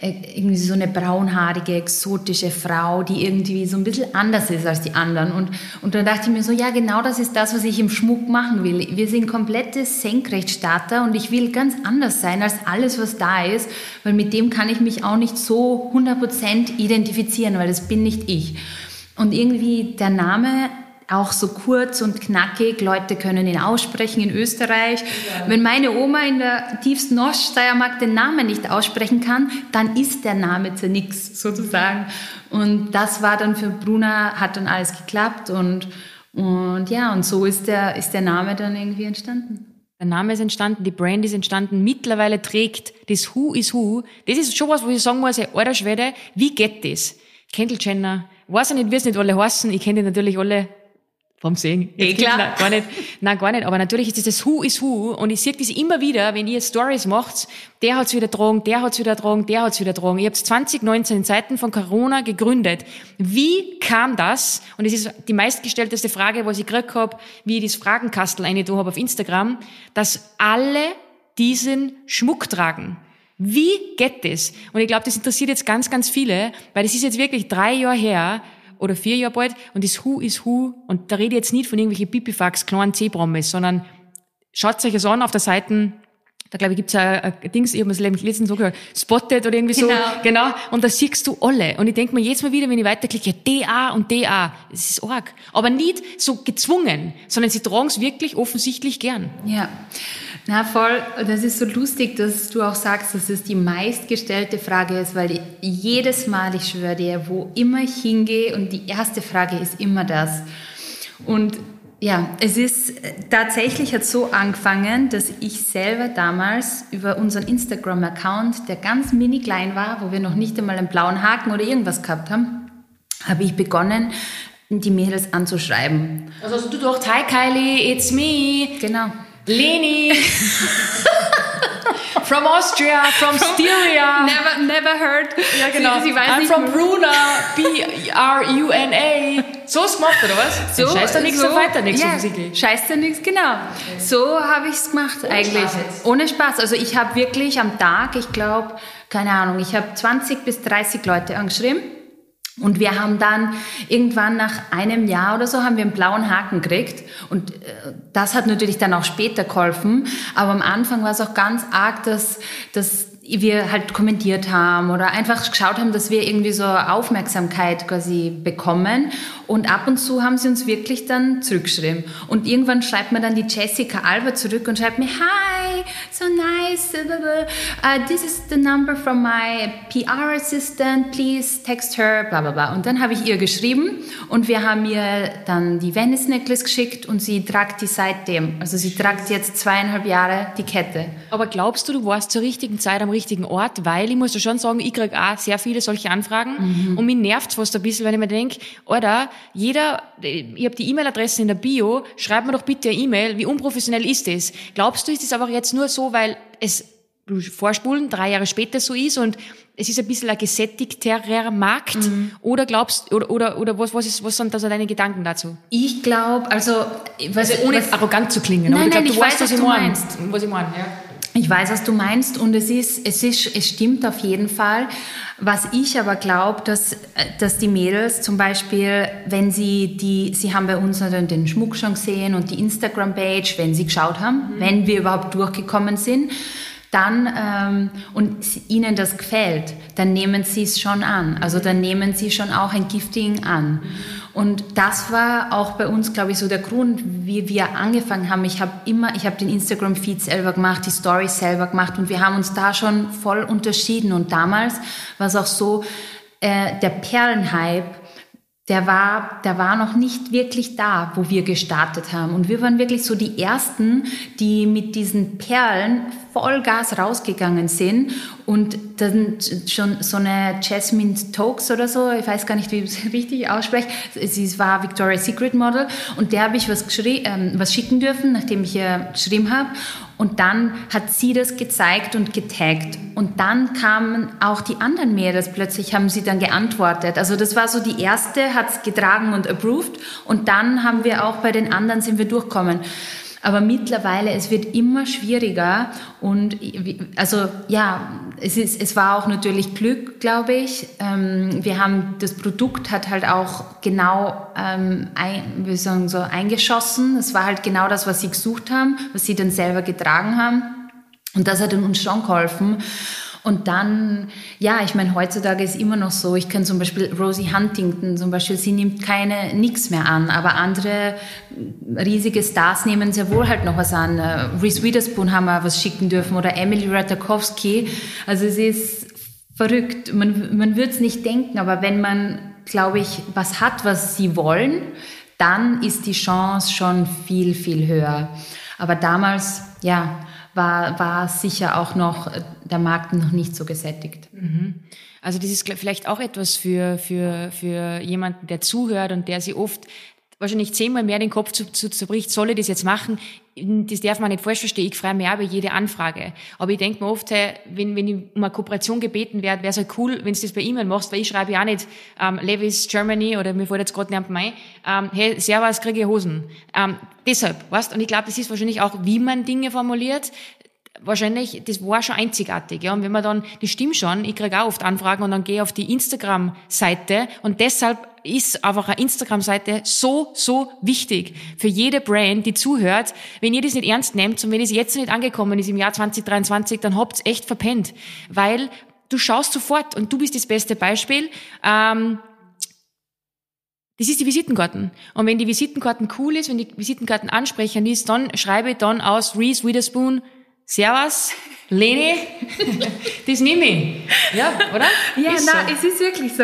irgendwie so eine braunhaarige, exotische Frau, die irgendwie so ein bisschen anders ist als die anderen. Und, und dann dachte ich mir so, ja, genau das ist das, was ich im Schmuck machen will. Wir sind komplette Senkrechtstarter und ich will ganz anders sein als alles, was da ist, weil mit dem kann ich mich auch nicht so 100% identifizieren, weil das bin nicht ich. Und irgendwie der Name auch so kurz und knackig. Leute können ihn aussprechen in Österreich. Ja. Wenn meine Oma in der tiefsten Oststeiermark den Namen nicht aussprechen kann, dann ist der Name zu nichts sozusagen. Und das war dann für Bruna, hat dann alles geklappt und, und ja, und so ist der, ist der Name dann irgendwie entstanden. Der Name ist entstanden, die Brand ist entstanden. Mittlerweile trägt das Who is Who. Das ist schon was, wo ich sagen muss, ey, alter Schwede, wie geht das? Kendall Jenner, weiß ich nicht, wie es nicht alle heißen. Ich kenne die natürlich alle vom Sehen. Eh klar. Nein, gar nicht. Nein, gar nicht. Aber natürlich ist das Who is Who. Und ich sehe das immer wieder, wenn ihr Stories macht. Der hat's wieder drogen, der hat's wieder drogen, der hat's wieder drogen. Ihr habt 2019 in Zeiten von Corona gegründet. Wie kam das? Und es ist die meistgestellteste Frage, was ich gekriegt habe, wie ich das Fragenkastel eine da habe auf Instagram, dass alle diesen Schmuck tragen. Wie geht das? Und ich glaube, das interessiert jetzt ganz, ganz viele, weil das ist jetzt wirklich drei Jahre her, oder vier Jahre bald und das Who ist Who und da rede ich jetzt nicht von irgendwelchen Pipifax, kleinen C-Promis, sondern schaut euch das an auf der Seite da glaube ich gibt's ein, ein Dings, ich habe es letztens so gehört, Spotted oder irgendwie so. Genau. genau. Und da siehst du alle. Und ich denke mir jedes Mal wieder, wenn ich weiterklicke, DA und DA. Das ist arg. Aber nicht so gezwungen, sondern sie tragen es wirklich offensichtlich gern. Ja. Na voll, das ist so lustig, dass du auch sagst, dass es die meistgestellte Frage ist, weil jedes Mal, ich schwöre dir, wo immer ich hingehe und die erste Frage ist immer das. Und ja, es ist tatsächlich hat so angefangen, dass ich selber damals über unseren Instagram-Account, der ganz mini klein war, wo wir noch nicht einmal einen blauen Haken oder irgendwas gehabt haben, habe ich begonnen, die Mädels anzuschreiben. Also hast du doch, hi Kylie, it's me. Genau. Leni. <laughs> from Austria, from Styria. Never, never heard. Ja, genau. Sie, sie weiß I'm nicht from. Bruna, B-R-U-N-A. So ist gemacht, oder was? So, Scheiß da nichts so, weiter, nichts ja, offensichtlich. Scheiß da nichts, genau. So habe ich es gemacht eigentlich. Spaß. Ohne Spaß. Also ich habe wirklich am Tag, ich glaube, keine Ahnung, ich habe 20 bis 30 Leute angeschrieben. Und wir haben dann irgendwann nach einem Jahr oder so haben wir einen blauen Haken gekriegt. Und äh, das hat natürlich dann auch später geholfen. Aber am Anfang war es auch ganz arg, dass, dass wir halt kommentiert haben oder einfach geschaut haben, dass wir irgendwie so Aufmerksamkeit quasi bekommen. Und ab und zu haben sie uns wirklich dann zurückgeschrieben. Und irgendwann schreibt mir dann die Jessica Alba zurück und schreibt mir, hi, so nice, uh, this is the number from my PR assistant, please text her, bla bla bla. Und dann habe ich ihr geschrieben und wir haben ihr dann die Venice Necklace geschickt und sie tragt die seitdem. Also sie tragt jetzt zweieinhalb Jahre die Kette. Aber glaubst du, du warst zur richtigen Zeit am richtigen Ort? Weil ich muss ja schon sagen, ich krieg auch sehr viele solche Anfragen und mich nervt's fast ein bisschen, weil ich mir denk, oder jeder, ich habe die E-Mail-Adresse in der Bio, schreib mir doch bitte eine E-Mail, wie unprofessionell ist das? Glaubst du, ist das aber jetzt nur so, weil es vorspulen, drei Jahre später so ist und es ist ein bisschen ein gesättigterer Markt? Oder glaubst, oder, oder, oder was, was, ist, was sind da so deine Gedanken dazu? Ich glaube, also, was, Also ohne was, arrogant zu klingen. Nein, aber nein, glaub, ich weiß, was ich du mein. meinst. Was ich meine, ja. Ich weiß, was du meinst und es ist, es ist, es stimmt auf jeden Fall. Was ich aber glaube, dass, dass die Mädels zum Beispiel, wenn sie die, sie haben bei uns natürlich den Schmuck schon gesehen und die Instagram-Page, wenn sie geschaut haben, wenn wir überhaupt durchgekommen sind, dann ähm, und ihnen das gefällt, dann nehmen sie es schon an. Also dann nehmen sie schon auch ein Gifting an. Und das war auch bei uns, glaube ich, so der Grund, wie wir angefangen haben. Ich habe immer, ich habe den Instagram-Feed selber gemacht, die Stories selber gemacht und wir haben uns da schon voll unterschieden. Und damals war es auch so, äh, der Perlenhype, der war, der war noch nicht wirklich da, wo wir gestartet haben. Und wir waren wirklich so die Ersten, die mit diesen Perlen Vollgas rausgegangen sind und dann schon so eine Jasmine Stokes oder so, ich weiß gar nicht, wie ich es <laughs> richtig ausspreche, sie war Victoria's Secret Model und der habe ich was, ähm, was schicken dürfen, nachdem ich ihr geschrieben habe. Und dann hat sie das gezeigt und getaggt. Und dann kamen auch die anderen Mädels plötzlich, haben sie dann geantwortet. Also das war so die erste, hat es getragen und approved. Und dann haben wir auch bei den anderen sind wir durchkommen. Aber mittlerweile, es wird immer schwieriger und wie- also ja, es, ist, es war auch natürlich Glück, glaube ich. Ähm, wir haben, das Produkt hat halt auch genau ähm, wir sagen so eingeschossen. Es war halt genau das, was sie gesucht haben, was sie dann selber getragen haben. Und das hat uns schon geholfen. Und dann, ja, ich meine, heutzutage ist immer noch so, ich kenne zum Beispiel Rosie Huntington zum Beispiel, sie nimmt keine, nix mehr an, aber andere riesige Stars nehmen sehr wohl halt noch was an. Äh, Reese Witherspoon haben wir was schicken dürfen oder Emily Ratajkowski. Also es ist verrückt. Man, man würde es nicht denken, aber wenn man, glaube ich, was hat, was sie wollen, dann ist die Chance schon viel, viel höher. Aber damals, ja, war, war sicher auch noch äh, der Markt noch nicht so gesättigt. Also das ist vielleicht auch etwas für, für, für jemanden, der zuhört und der sich oft wahrscheinlich zehnmal mehr den Kopf zu, zu, zerbricht, soll ich das jetzt machen? Das darf man nicht falsch verstehen. Ich freue mich auch über jede Anfrage. Aber ich denke mir oft, hey, wenn, wenn ich um eine Kooperation gebeten werde, wäre es halt cool, wenn du das per E-Mail machst, weil ich schreibe ja auch nicht ähm, Levis Germany oder mir fällt jetzt gerade nicht ein, ähm, hey, Servus, kriege ich Hosen. Ähm, deshalb, weißt Und ich glaube, das ist wahrscheinlich auch, wie man Dinge formuliert, wahrscheinlich, das war schon einzigartig. Ja. Und wenn man dann, das stimmt schon, ich kriege auch oft Anfragen und dann gehe auf die Instagram-Seite und deshalb ist einfach eine Instagram-Seite so, so wichtig für jede Brand, die zuhört. Wenn ihr das nicht ernst nehmt und wenn es jetzt nicht angekommen ist im Jahr 2023, dann habt ihr echt verpennt. Weil du schaust sofort und du bist das beste Beispiel. Ähm, das ist die Visitenkarten. Und wenn die Visitenkarten cool ist, wenn die Visitenkarten ansprechend ist, dann schreibe ich dann aus Reese Witherspoon, Servus, Leni, das nehme ich. Ja, oder? Ja, ist nein, so. es ist wirklich so.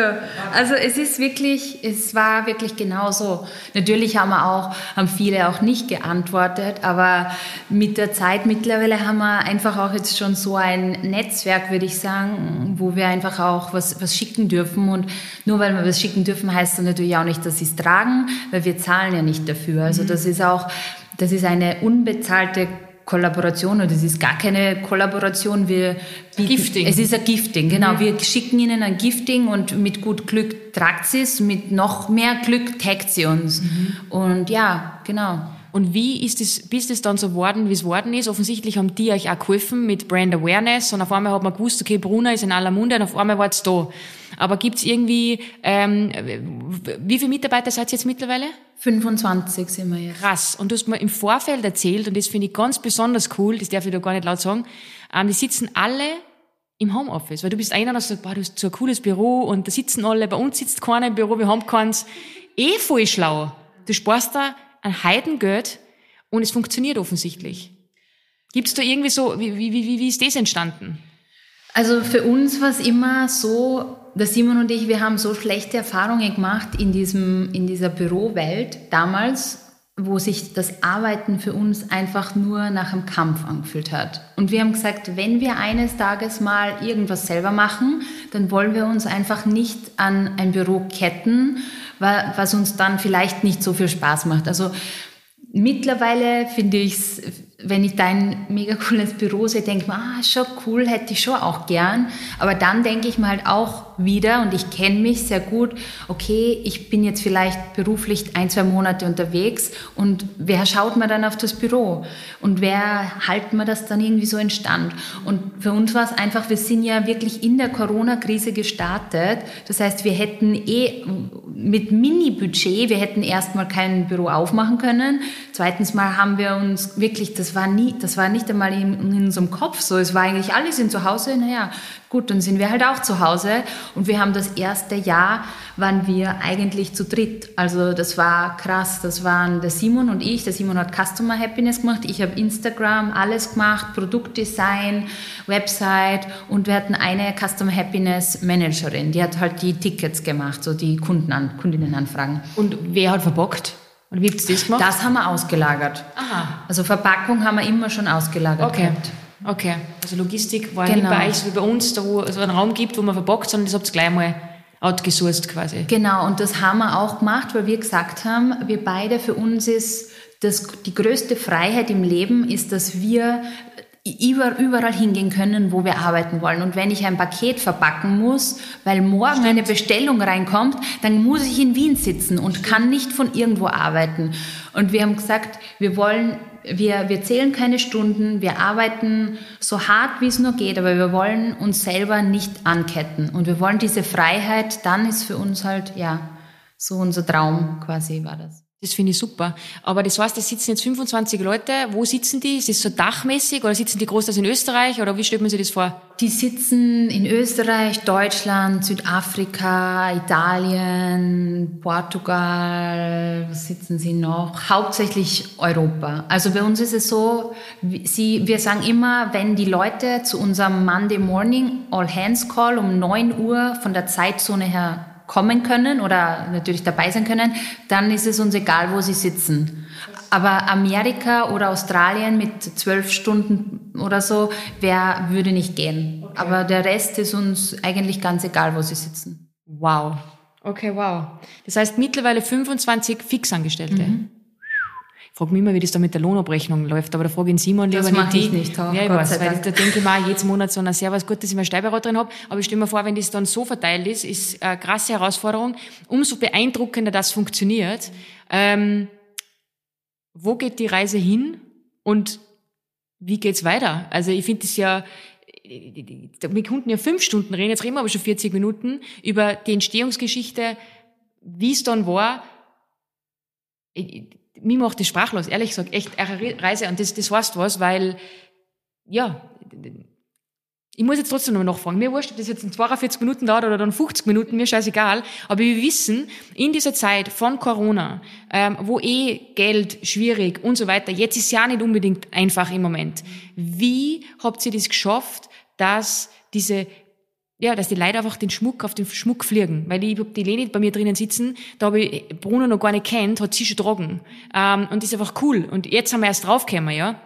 Also es ist wirklich, es war wirklich genauso. Natürlich haben wir auch, haben viele auch nicht geantwortet, aber mit der Zeit mittlerweile haben wir einfach auch jetzt schon so ein Netzwerk, würde ich sagen, wo wir einfach auch was, was schicken dürfen. Und nur weil wir was schicken dürfen, heißt das natürlich auch nicht, dass sie es tragen, weil wir zahlen ja nicht dafür. Also mhm. das ist auch, das ist eine unbezahlte Kollaboration und es ist gar keine Kollaboration. Wir bieten, Gifting. Es ist ein Gifting, genau. Mhm. Wir schicken Ihnen ein Gifting und mit gut Glück tragt sie es, mit noch mehr Glück taggt sie uns. Mhm. Und ja, genau. Und wie ist es, bis es dann so geworden, wie es geworden ist? Offensichtlich haben die euch auch geholfen mit Brand Awareness und auf einmal hat man gewusst, okay, Brunner ist in aller Munde und auf einmal war es da. Aber gibt's irgendwie, ähm, wie viele Mitarbeiter seid ihr jetzt mittlerweile? 25 sind wir jetzt. Krass. Und du hast mir im Vorfeld erzählt, und das finde ich ganz besonders cool, das darf ich da gar nicht laut sagen, ähm, die sitzen alle im Homeoffice, weil du bist einer, der sagt, boah, du hast so ein cooles Büro und da sitzen alle, bei uns sitzt keiner im Büro, wir haben keins. Eh voll schlau. Du sparst da ein Heidengeld und es funktioniert offensichtlich. Gibt es da irgendwie so, wie, wie, wie, wie ist das entstanden? Also für uns war es immer so, der Simon und ich, wir haben so schlechte Erfahrungen gemacht in, diesem, in dieser Bürowelt damals, wo sich das Arbeiten für uns einfach nur nach einem Kampf angefühlt hat. Und wir haben gesagt, wenn wir eines Tages mal irgendwas selber machen, dann wollen wir uns einfach nicht an ein Büro ketten, was uns dann vielleicht nicht so viel Spaß macht. Also mittlerweile finde ich es wenn ich dein mega cooles Büro sehe, denke ich mir, ah, schon cool, hätte ich schon auch gern. Aber dann denke ich mir halt auch wieder, und ich kenne mich sehr gut, okay, ich bin jetzt vielleicht beruflich ein, zwei Monate unterwegs und wer schaut mir dann auf das Büro? Und wer halten mir das dann irgendwie so in Stand? Und für uns war es einfach, wir sind ja wirklich in der Corona-Krise gestartet. Das heißt, wir hätten eh mit Mini-Budget, wir hätten erstmal kein Büro aufmachen können. Zweitens mal haben wir uns wirklich, das war nie, das war nicht einmal in, in unserem Kopf so. Es war eigentlich, alle sind zu Hause, naja, gut, dann sind wir halt auch zu Hause. Und wir haben das erste Jahr, waren wir eigentlich zu dritt. Also das war krass. Das waren der Simon und ich. Der Simon hat Customer Happiness gemacht. Ich habe Instagram, alles gemacht, Produktdesign, Website. Und wir hatten eine Customer Happiness Managerin. Die hat halt die Tickets gemacht, so die Kunden Kundinnenanfragen. Und wer hat verbockt? Und wie habt ihr das gemacht? Das haben wir ausgelagert. Aha. Also Verpackung haben wir immer schon ausgelagert. Okay. Gehabt. Okay. Also Logistik war genau. nicht bei euch so wie bei uns, da wo es einen Raum gibt, wo man verbockt, sondern das habt ihr gleich mal outgesourced quasi. Genau, und das haben wir auch gemacht, weil wir gesagt haben, wir beide, für uns ist das, die größte Freiheit im Leben ist, dass wir überall hingehen können, wo wir arbeiten wollen. Und wenn ich ein Paket verpacken muss, weil morgen Stimmt. eine Bestellung reinkommt, dann muss ich in Wien sitzen und kann nicht von irgendwo arbeiten. Und wir haben gesagt, wir wollen, wir, wir zählen keine Stunden, wir arbeiten so hart, wie es nur geht, aber wir wollen uns selber nicht anketten. Und wir wollen diese Freiheit, dann ist für uns halt, ja, so unser Traum quasi war das. Das finde ich super. Aber das heißt, da sitzen jetzt 25 Leute. Wo sitzen die? Ist das so dachmäßig oder sitzen die großteils in Österreich oder wie stellt man sich das vor? Die sitzen in Österreich, Deutschland, Südafrika, Italien, Portugal. Was sitzen sie noch? Hauptsächlich Europa. Also bei uns ist es so, sie, wir sagen immer, wenn die Leute zu unserem Monday Morning All Hands Call um 9 Uhr von der Zeitzone her kommen können oder natürlich dabei sein können, dann ist es uns egal, wo sie sitzen. Aber Amerika oder Australien mit zwölf Stunden oder so, wer würde nicht gehen. Okay. Aber der Rest ist uns eigentlich ganz egal, wo sie sitzen. Wow. Okay, wow. Das heißt mittlerweile 25 Fixangestellte. Mhm frage mich immer, wie das da mit der Lohnabrechnung läuft, aber da frage ich Simon lieber das nicht. ich nicht, ja, ich weiß, weil da denke ich mir jeden Monat so, na sehr was gut, dass ich mir Steuerberater drin habe, aber ich stelle mir vor, wenn das dann so verteilt ist, ist eine krasse Herausforderung, umso beeindruckender das funktioniert. Ähm, wo geht die Reise hin und wie geht's weiter? Also ich finde es ja, wir konnten ja fünf Stunden reden, jetzt reden wir aber schon 40 Minuten über die Entstehungsgeschichte, wie es dann war. Mir macht das sprachlos, ehrlich gesagt, echt eine Reise. Und das, das heißt was, weil, ja, ich muss jetzt trotzdem noch nachfragen. Mir wurscht, ob das jetzt in 42 Minuten dauert oder dann 50 Minuten, mir scheißegal. Aber wir wissen, in dieser Zeit von Corona, ähm, wo eh Geld schwierig und so weiter, jetzt ist ja nicht unbedingt einfach im Moment. Wie habt ihr das geschafft, dass diese ja, dass die Leute einfach den Schmuck auf den Schmuck fliegen. Weil ich hab die Leni bei mir drinnen sitzen, da habe ich Bruno noch gar nicht kennt, hat sie schon tragen. Ähm, und ist einfach cool. Und jetzt haben wir erst draufgekommen, ja.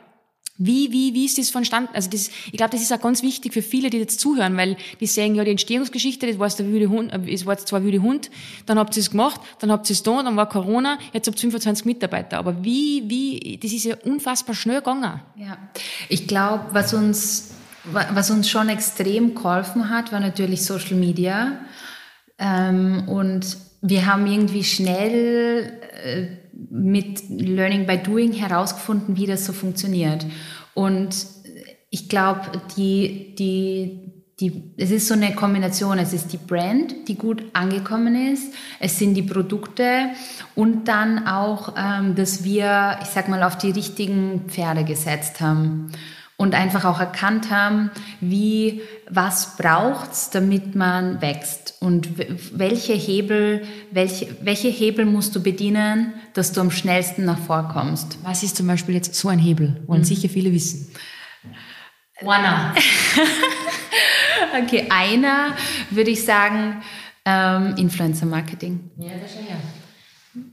Wie, wie, wie ist das vonstanden? Also das, ich glaube, das ist auch ganz wichtig für viele, die jetzt zuhören, weil die sagen, ja, die Entstehungsgeschichte, das war der wüde Hund, äh, es war zwar wüde Hund, dann habt ihr es gemacht, dann habt ihr es da, dann war Corona, jetzt habt ihr 25 Mitarbeiter. Aber wie, wie, das ist ja unfassbar schnell gegangen. Ja, ich glaube, was uns, was uns schon extrem geholfen hat, war natürlich Social Media. Ähm, und wir haben irgendwie schnell, äh, mit Learning by Doing herausgefunden, wie das so funktioniert. Und ich glaube, die, die, die, es ist so eine Kombination. Es ist die Brand, die gut angekommen ist. Es sind die Produkte und dann auch, ähm, dass wir, ich sag mal, auf die richtigen Pferde gesetzt haben und einfach auch erkannt haben, wie, was braucht's, damit man wächst und welche Hebel, welche, welche Hebel musst du bedienen, dass du am schnellsten nach vorkommst. Was ist zum Beispiel jetzt so ein Hebel? Wollen mhm. sicher viele wissen. Einer. <laughs> okay, einer würde ich sagen, ähm, Influencer Marketing. Ja, das schon ja.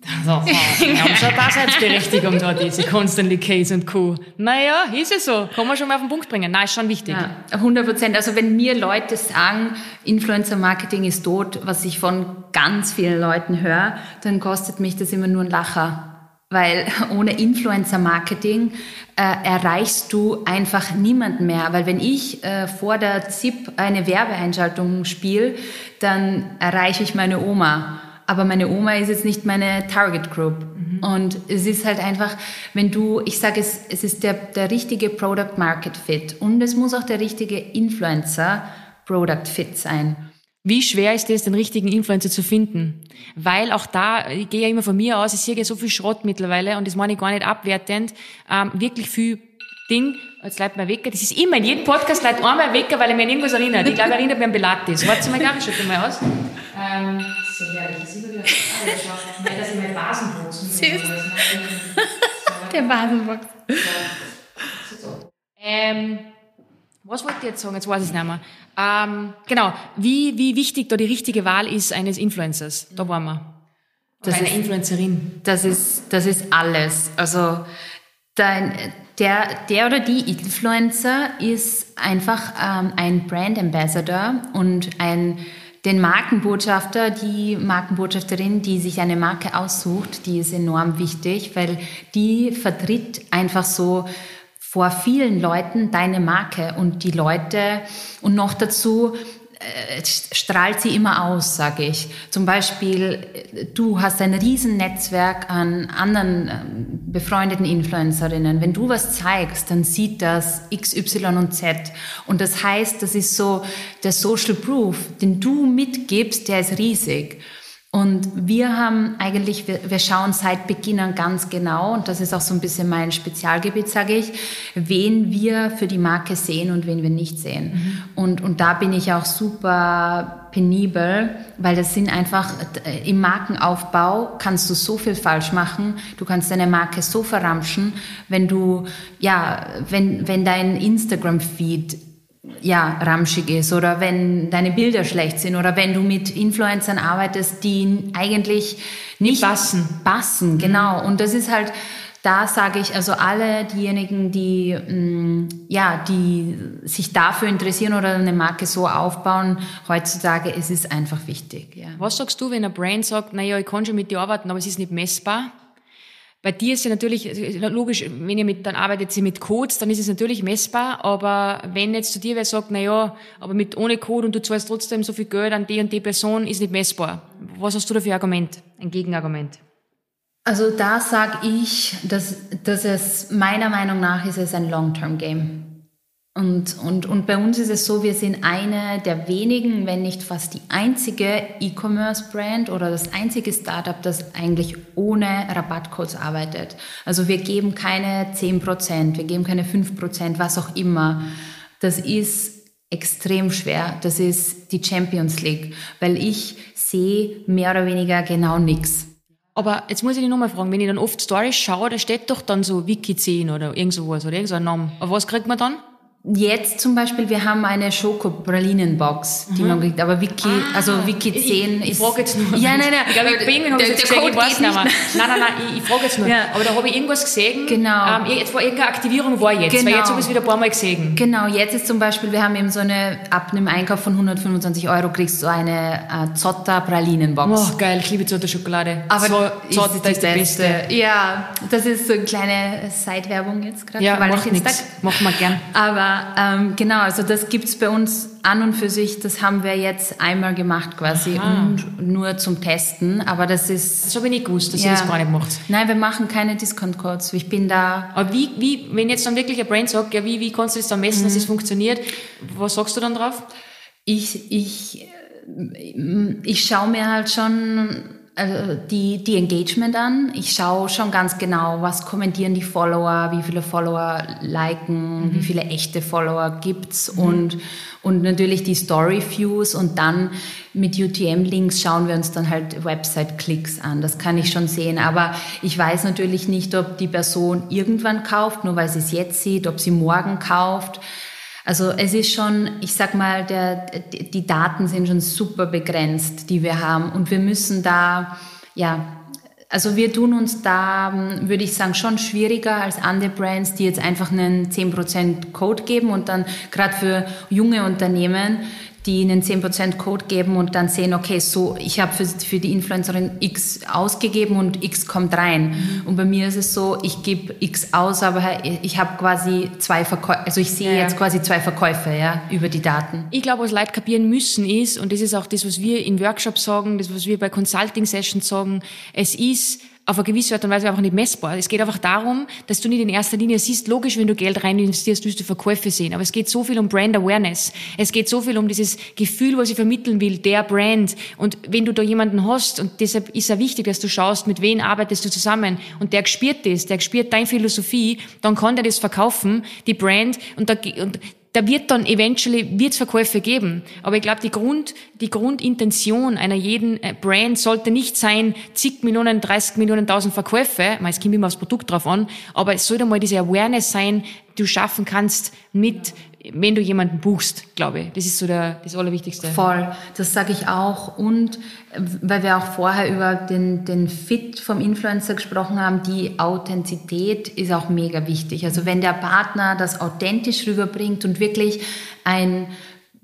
Also, <laughs> wir haben schon Daseinsberechtigung da, diese Constantly Case und Co. Naja, ist es so. Kann man schon mal auf den Punkt bringen. Nein, ist schon wichtig. Ja, 100 Prozent. Also wenn mir Leute sagen, Influencer Marketing ist tot, was ich von ganz vielen Leuten höre, dann kostet mich das immer nur ein Lacher. Weil <laughs> ohne Influencer Marketing äh, erreichst du einfach niemanden mehr. Weil wenn ich äh, vor der ZIP eine Werbeeinschaltung spiele, dann erreiche ich meine Oma aber meine Oma ist jetzt nicht meine Target Group. Mhm. Und es ist halt einfach, wenn du, ich sage es, es ist der, der richtige Product Market Fit und es muss auch der richtige Influencer Product Fit sein. Wie schwer ist es, den richtigen Influencer zu finden? Weil auch da, ich gehe ja immer von mir aus, ich sehe ja so viel Schrott mittlerweile und das meine ich gar nicht abwertend, ähm, wirklich viel Ding, jetzt leitet mir Wecker, das ist immer, in jedem Podcast leitet einmal Wecker, weil er mir an irgendwas erinnert. Ich glaube, er erinnert mich an Pilates. Warte mal, glaube ich, schon mal aus. Ähm, so herrlich, das ist immer wieder, ah, das war, dass ich meine Basenboxen Süß. <laughs> Der Basenbox. So. Ähm, was wollte ich jetzt sagen? Jetzt weiß ich es nicht mehr. Ähm, genau, wie, wie wichtig da die richtige Wahl ist eines Influencers. Da waren wir. Das einer Influencerin. Das ist, das ist alles. Also, dein, der, der oder die Influencer ist einfach ähm, ein Brand Ambassador und ein, den Markenbotschafter, die Markenbotschafterin, die sich eine Marke aussucht, die ist enorm wichtig, weil die vertritt einfach so vor vielen Leuten deine Marke und die Leute und noch dazu strahlt sie immer aus, sage ich. Zum Beispiel, du hast ein Riesennetzwerk an anderen ähm, befreundeten Influencerinnen. Wenn du was zeigst, dann sieht das X, Y und Z. Und das heißt, das ist so der Social Proof, den du mitgibst, der ist riesig. Und wir haben eigentlich, wir, wir schauen seit Beginn an ganz genau, und das ist auch so ein bisschen mein Spezialgebiet, sage ich, wen wir für die Marke sehen und wen wir nicht sehen. Mhm. Und, und da bin ich auch super penibel, weil das sind einfach, äh, im Markenaufbau kannst du so viel falsch machen, du kannst deine Marke so verramschen, wenn du, ja, wenn, wenn dein Instagram-Feed ja, ramschig ist oder wenn deine Bilder schlecht sind oder wenn du mit Influencern arbeitest, die eigentlich nicht passen. Passen, genau. Mhm. Und das ist halt, da sage ich, also alle diejenigen, die, mh, mm, ja, die sich dafür interessieren oder eine Marke so aufbauen, heutzutage, es ist einfach wichtig. Ja. Was sagst du, wenn ein Brand sagt, naja, ich kann schon mit dir arbeiten, aber es ist nicht messbar? Bei dir ist ja natürlich, logisch, wenn ihr mit, dann arbeitet sie mit Codes, dann ist es natürlich messbar, aber wenn jetzt zu dir wer sagt, na ja, aber mit ohne Code und du zahlst trotzdem so viel Geld an die und die Person, ist nicht messbar. Was hast du da für ein Argument? Ein Gegenargument? Also da sage ich, dass, dass es meiner Meinung nach ist es ein Long-Term-Game. Und, und, und bei uns ist es so, wir sind eine der wenigen, wenn nicht fast die einzige E-Commerce-Brand oder das einzige Startup, das eigentlich ohne Rabattcodes arbeitet. Also wir geben keine 10%, wir geben keine 5%, was auch immer. Das ist extrem schwer. Das ist die Champions League, weil ich sehe mehr oder weniger genau nichts. Aber jetzt muss ich dich nochmal fragen, wenn ich dann oft Stories schaue, da steht doch dann so Wiki 10 oder irgend sowas oder irgend so ein Name. Aber was kriegt man dann? Jetzt zum Beispiel, wir haben eine Schoko-Pralinen-Box, die mhm. man kriegt, aber Wiki, ah, also Wiki 10 ich, ist... Ich frage jetzt nur. Ja, nein, nein. Ich glaube, bei irgendwann habe ich jetzt gesehen, ich weiß nicht mehr. Nein, nein, nein, ich, ich frage jetzt nur. Ja. Aber da habe ich irgendwas gesehen. Genau. Ähm, jetzt war irgendeine Aktivierung war jetzt, genau. weil jetzt habe ich es wieder ein paar Mal gesehen. Genau, jetzt ist zum Beispiel, wir haben eben so eine, ab einem Einkauf von 125 Euro kriegst du eine äh, Zotter-Pralinen-Box. Oh, geil, ich liebe Zotter-Schokolade. Aber so, Zotter ist, ist die beste. beste. Ja, das ist so eine kleine Seitwerbung jetzt gerade. Ja, macht nichts. Machen wir gern. Aber ähm, genau, also das gibt es bei uns an und für sich, das haben wir jetzt einmal gemacht quasi Aha. und nur zum Testen, aber das ist... Das habe ich nicht gewusst, dass ja. ihr das gar nicht macht. Nein, wir machen keine Discount-Codes, ich bin da... Aber wie, wie, wenn jetzt dann wirklich ein Brand sagt, ja, wie, wie kannst du das dann messen, mhm. dass es funktioniert, was sagst du dann drauf? Ich, ich, ich schaue mir halt schon also die, die Engagement an. Ich schaue schon ganz genau, was kommentieren die Follower, wie viele Follower liken, mhm. wie viele echte Follower gibt's mhm. und, und natürlich die Story Views und dann mit UTM-Links schauen wir uns dann halt Website-Klicks an. Das kann ich schon sehen. Aber ich weiß natürlich nicht, ob die Person irgendwann kauft, nur weil sie es jetzt sieht, ob sie morgen kauft. Also es ist schon, ich sag mal, der, die Daten sind schon super begrenzt, die wir haben. Und wir müssen da, ja, also wir tun uns da, würde ich sagen, schon schwieriger als andere Brands, die jetzt einfach einen 10% Code geben und dann gerade für junge Unternehmen, die ihnen 10% Code geben und dann sehen, okay, so, ich habe für, für die Influencerin X ausgegeben und X kommt rein. Mhm. Und bei mir ist es so, ich gebe X aus, aber ich habe quasi zwei Verkäufe, also ich sehe ja. jetzt quasi zwei Verkäufe ja, über die Daten. Ich glaube, was Leute kapieren müssen ist, und das ist auch das, was wir in Workshops sagen, das, was wir bei Consulting-Sessions sagen, es ist, auf eine gewisse Art und Weise einfach nicht messbar. Es geht einfach darum, dass du nicht in erster Linie siehst, logisch, wenn du Geld rein investierst, wirst du Verkäufe sehen. Aber es geht so viel um Brand Awareness. Es geht so viel um dieses Gefühl, was ich vermitteln will, der Brand. Und wenn du da jemanden hast, und deshalb ist es wichtig, dass du schaust, mit wem arbeitest du zusammen, und der gespürt das, der gespürt deine Philosophie, dann kann der das verkaufen, die Brand, und, da, und da wird dann eventually wird's Verkäufe geben. Aber ich glaube, die Grund, die Grundintention einer jeden äh, Brand sollte nicht sein, zig Millionen, 30 Millionen, tausend Verkäufe. Es kommt immer aufs Produkt drauf an. Aber es sollte mal diese Awareness sein, die du schaffen kannst mit wenn du jemanden buchst, glaube ich. Das ist so der, das Allerwichtigste. Voll, das sage ich auch. Und weil wir auch vorher über den, den Fit vom Influencer gesprochen haben, die Authentizität ist auch mega wichtig. Also wenn der Partner das authentisch rüberbringt und wirklich ein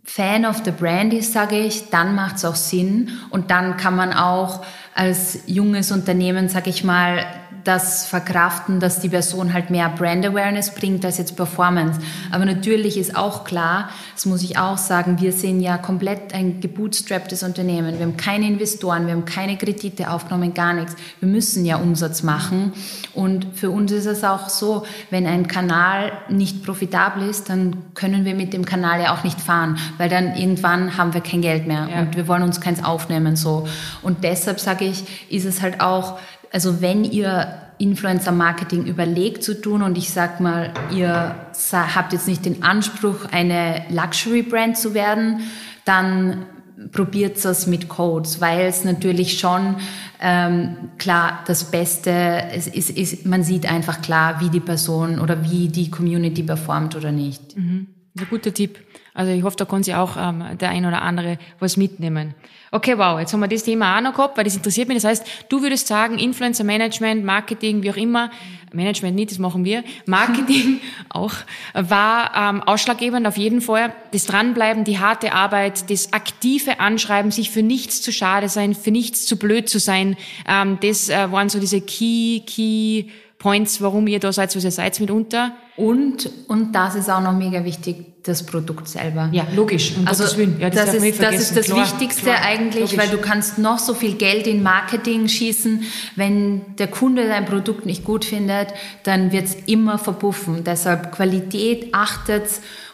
Fan of the Brand ist, sage ich, dann macht es auch Sinn. Und dann kann man auch als junges Unternehmen, sage ich mal, das verkraften, dass die Person halt mehr Brand Awareness bringt als jetzt Performance. Aber natürlich ist auch klar, das muss ich auch sagen, wir sind ja komplett ein gebootstrapptes Unternehmen. Wir haben keine Investoren, wir haben keine Kredite aufgenommen, gar nichts. Wir müssen ja Umsatz machen. Und für uns ist es auch so, wenn ein Kanal nicht profitabel ist, dann können wir mit dem Kanal ja auch nicht fahren, weil dann irgendwann haben wir kein Geld mehr ja. und wir wollen uns keins aufnehmen so. Und deshalb sage ich, ist es halt auch also wenn ihr Influencer-Marketing überlegt zu tun und ich sag mal, ihr habt jetzt nicht den Anspruch, eine Luxury-Brand zu werden, dann probiert es mit Codes, weil es natürlich schon ähm, klar das Beste es ist, ist, man sieht einfach klar, wie die Person oder wie die Community performt oder nicht. Mhm. Ein guter Tipp. Also ich hoffe, da kann sich auch ähm, der ein oder andere was mitnehmen. Okay, wow, jetzt haben wir das Thema auch noch gehabt, weil das interessiert mich. Das heißt, du würdest sagen, Influencer Management, Marketing, wie auch immer, Management nicht, das machen wir, Marketing <laughs> auch, war ähm, ausschlaggebend auf jeden Fall. Das Dranbleiben, die harte Arbeit, das aktive Anschreiben, sich für nichts zu schade sein, für nichts zu blöd zu sein, ähm, das äh, waren so diese Key, Key Points, warum ihr da seid, was ihr seid mitunter. Und, und das ist auch noch mega wichtig, das Produkt selber. Ja, logisch. Um also ja, das, das, ist, das ist das klar, Wichtigste klar, eigentlich, logisch. weil du kannst noch so viel Geld in Marketing schießen. Wenn der Kunde dein Produkt nicht gut findet, dann wird es immer verpuffen. Deshalb Qualität achtet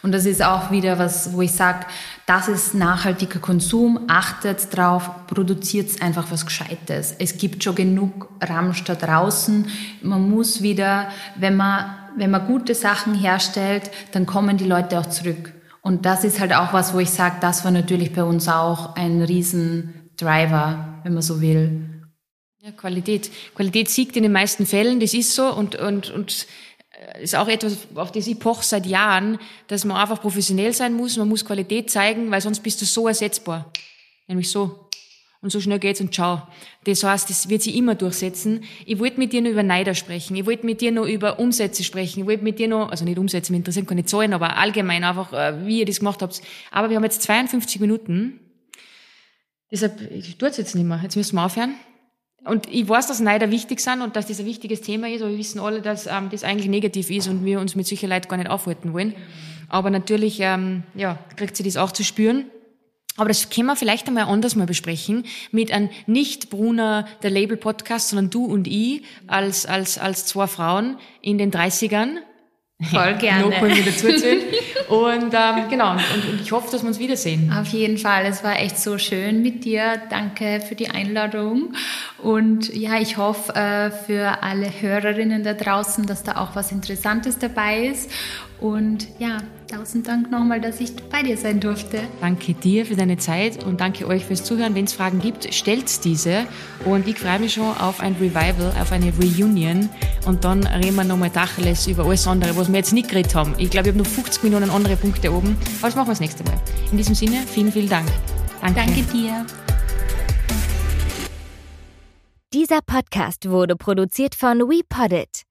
und das ist auch wieder was, wo ich sage, das ist nachhaltiger Konsum, achtet drauf, produziert einfach was Gescheites. Es gibt schon genug Ramsch da draußen. Man muss wieder, wenn man wenn man gute Sachen herstellt, dann kommen die Leute auch zurück. Und das ist halt auch was, wo ich sage, das war natürlich bei uns auch ein Riesendriver, wenn man so will. Ja, Qualität. Qualität siegt in den meisten Fällen, das ist so und, und, und äh, ist auch etwas, auf das ich poche seit Jahren, dass man einfach professionell sein muss, man muss Qualität zeigen, weil sonst bist du so ersetzbar. Nämlich so und so schnell geht's und ciao. Das heißt, das wird sich immer durchsetzen. Ich wollte mit dir noch über Neider sprechen. Ich wollte mit dir noch über Umsätze sprechen. Ich wollte mit dir noch, also nicht Umsätze, mich interessieren keine Zahlen, aber allgemein einfach, äh, wie ihr das gemacht habt. Aber wir haben jetzt 52 Minuten. Deshalb, ich tue es jetzt nicht mehr. Jetzt müssen wir aufhören. Und ich weiß, dass Neider wichtig sind und dass das ein wichtiges Thema ist, aber wir wissen alle, dass ähm, das eigentlich negativ ist und wir uns mit Sicherheit gar nicht aufhalten wollen. Aber natürlich, ähm, ja, kriegt sie das auch zu spüren. Aber das können wir vielleicht einmal anders mal besprechen mit einem nicht Brunner der Label Podcast, sondern du und ich als, als, als zwei Frauen in den 30ern. Voll <laughs> gerne. no wieder zuzählen. und ähm, genau, und, und, ich hoffe, dass wir uns wiedersehen. Auf jeden Fall. Es war echt so schön mit dir. Danke für die Einladung. Und ja, ich hoffe äh, für alle Hörerinnen da draußen, dass da auch was Interessantes dabei ist. Und ja, tausend Dank nochmal, dass ich bei dir sein durfte. Danke dir für deine Zeit und danke euch fürs Zuhören. Wenn es Fragen gibt, stellt diese. Und ich freue mich schon auf ein Revival, auf eine Reunion. Und dann reden wir nochmal Tacheles über alles andere, was wir jetzt nicht geredet haben. Ich glaube, ich habe noch 50 Millionen andere Punkte oben. Aber das machen wir das nächste Mal. In diesem Sinne, vielen, vielen Dank. Danke, danke dir. Dieser Podcast wurde produziert von WePoddit.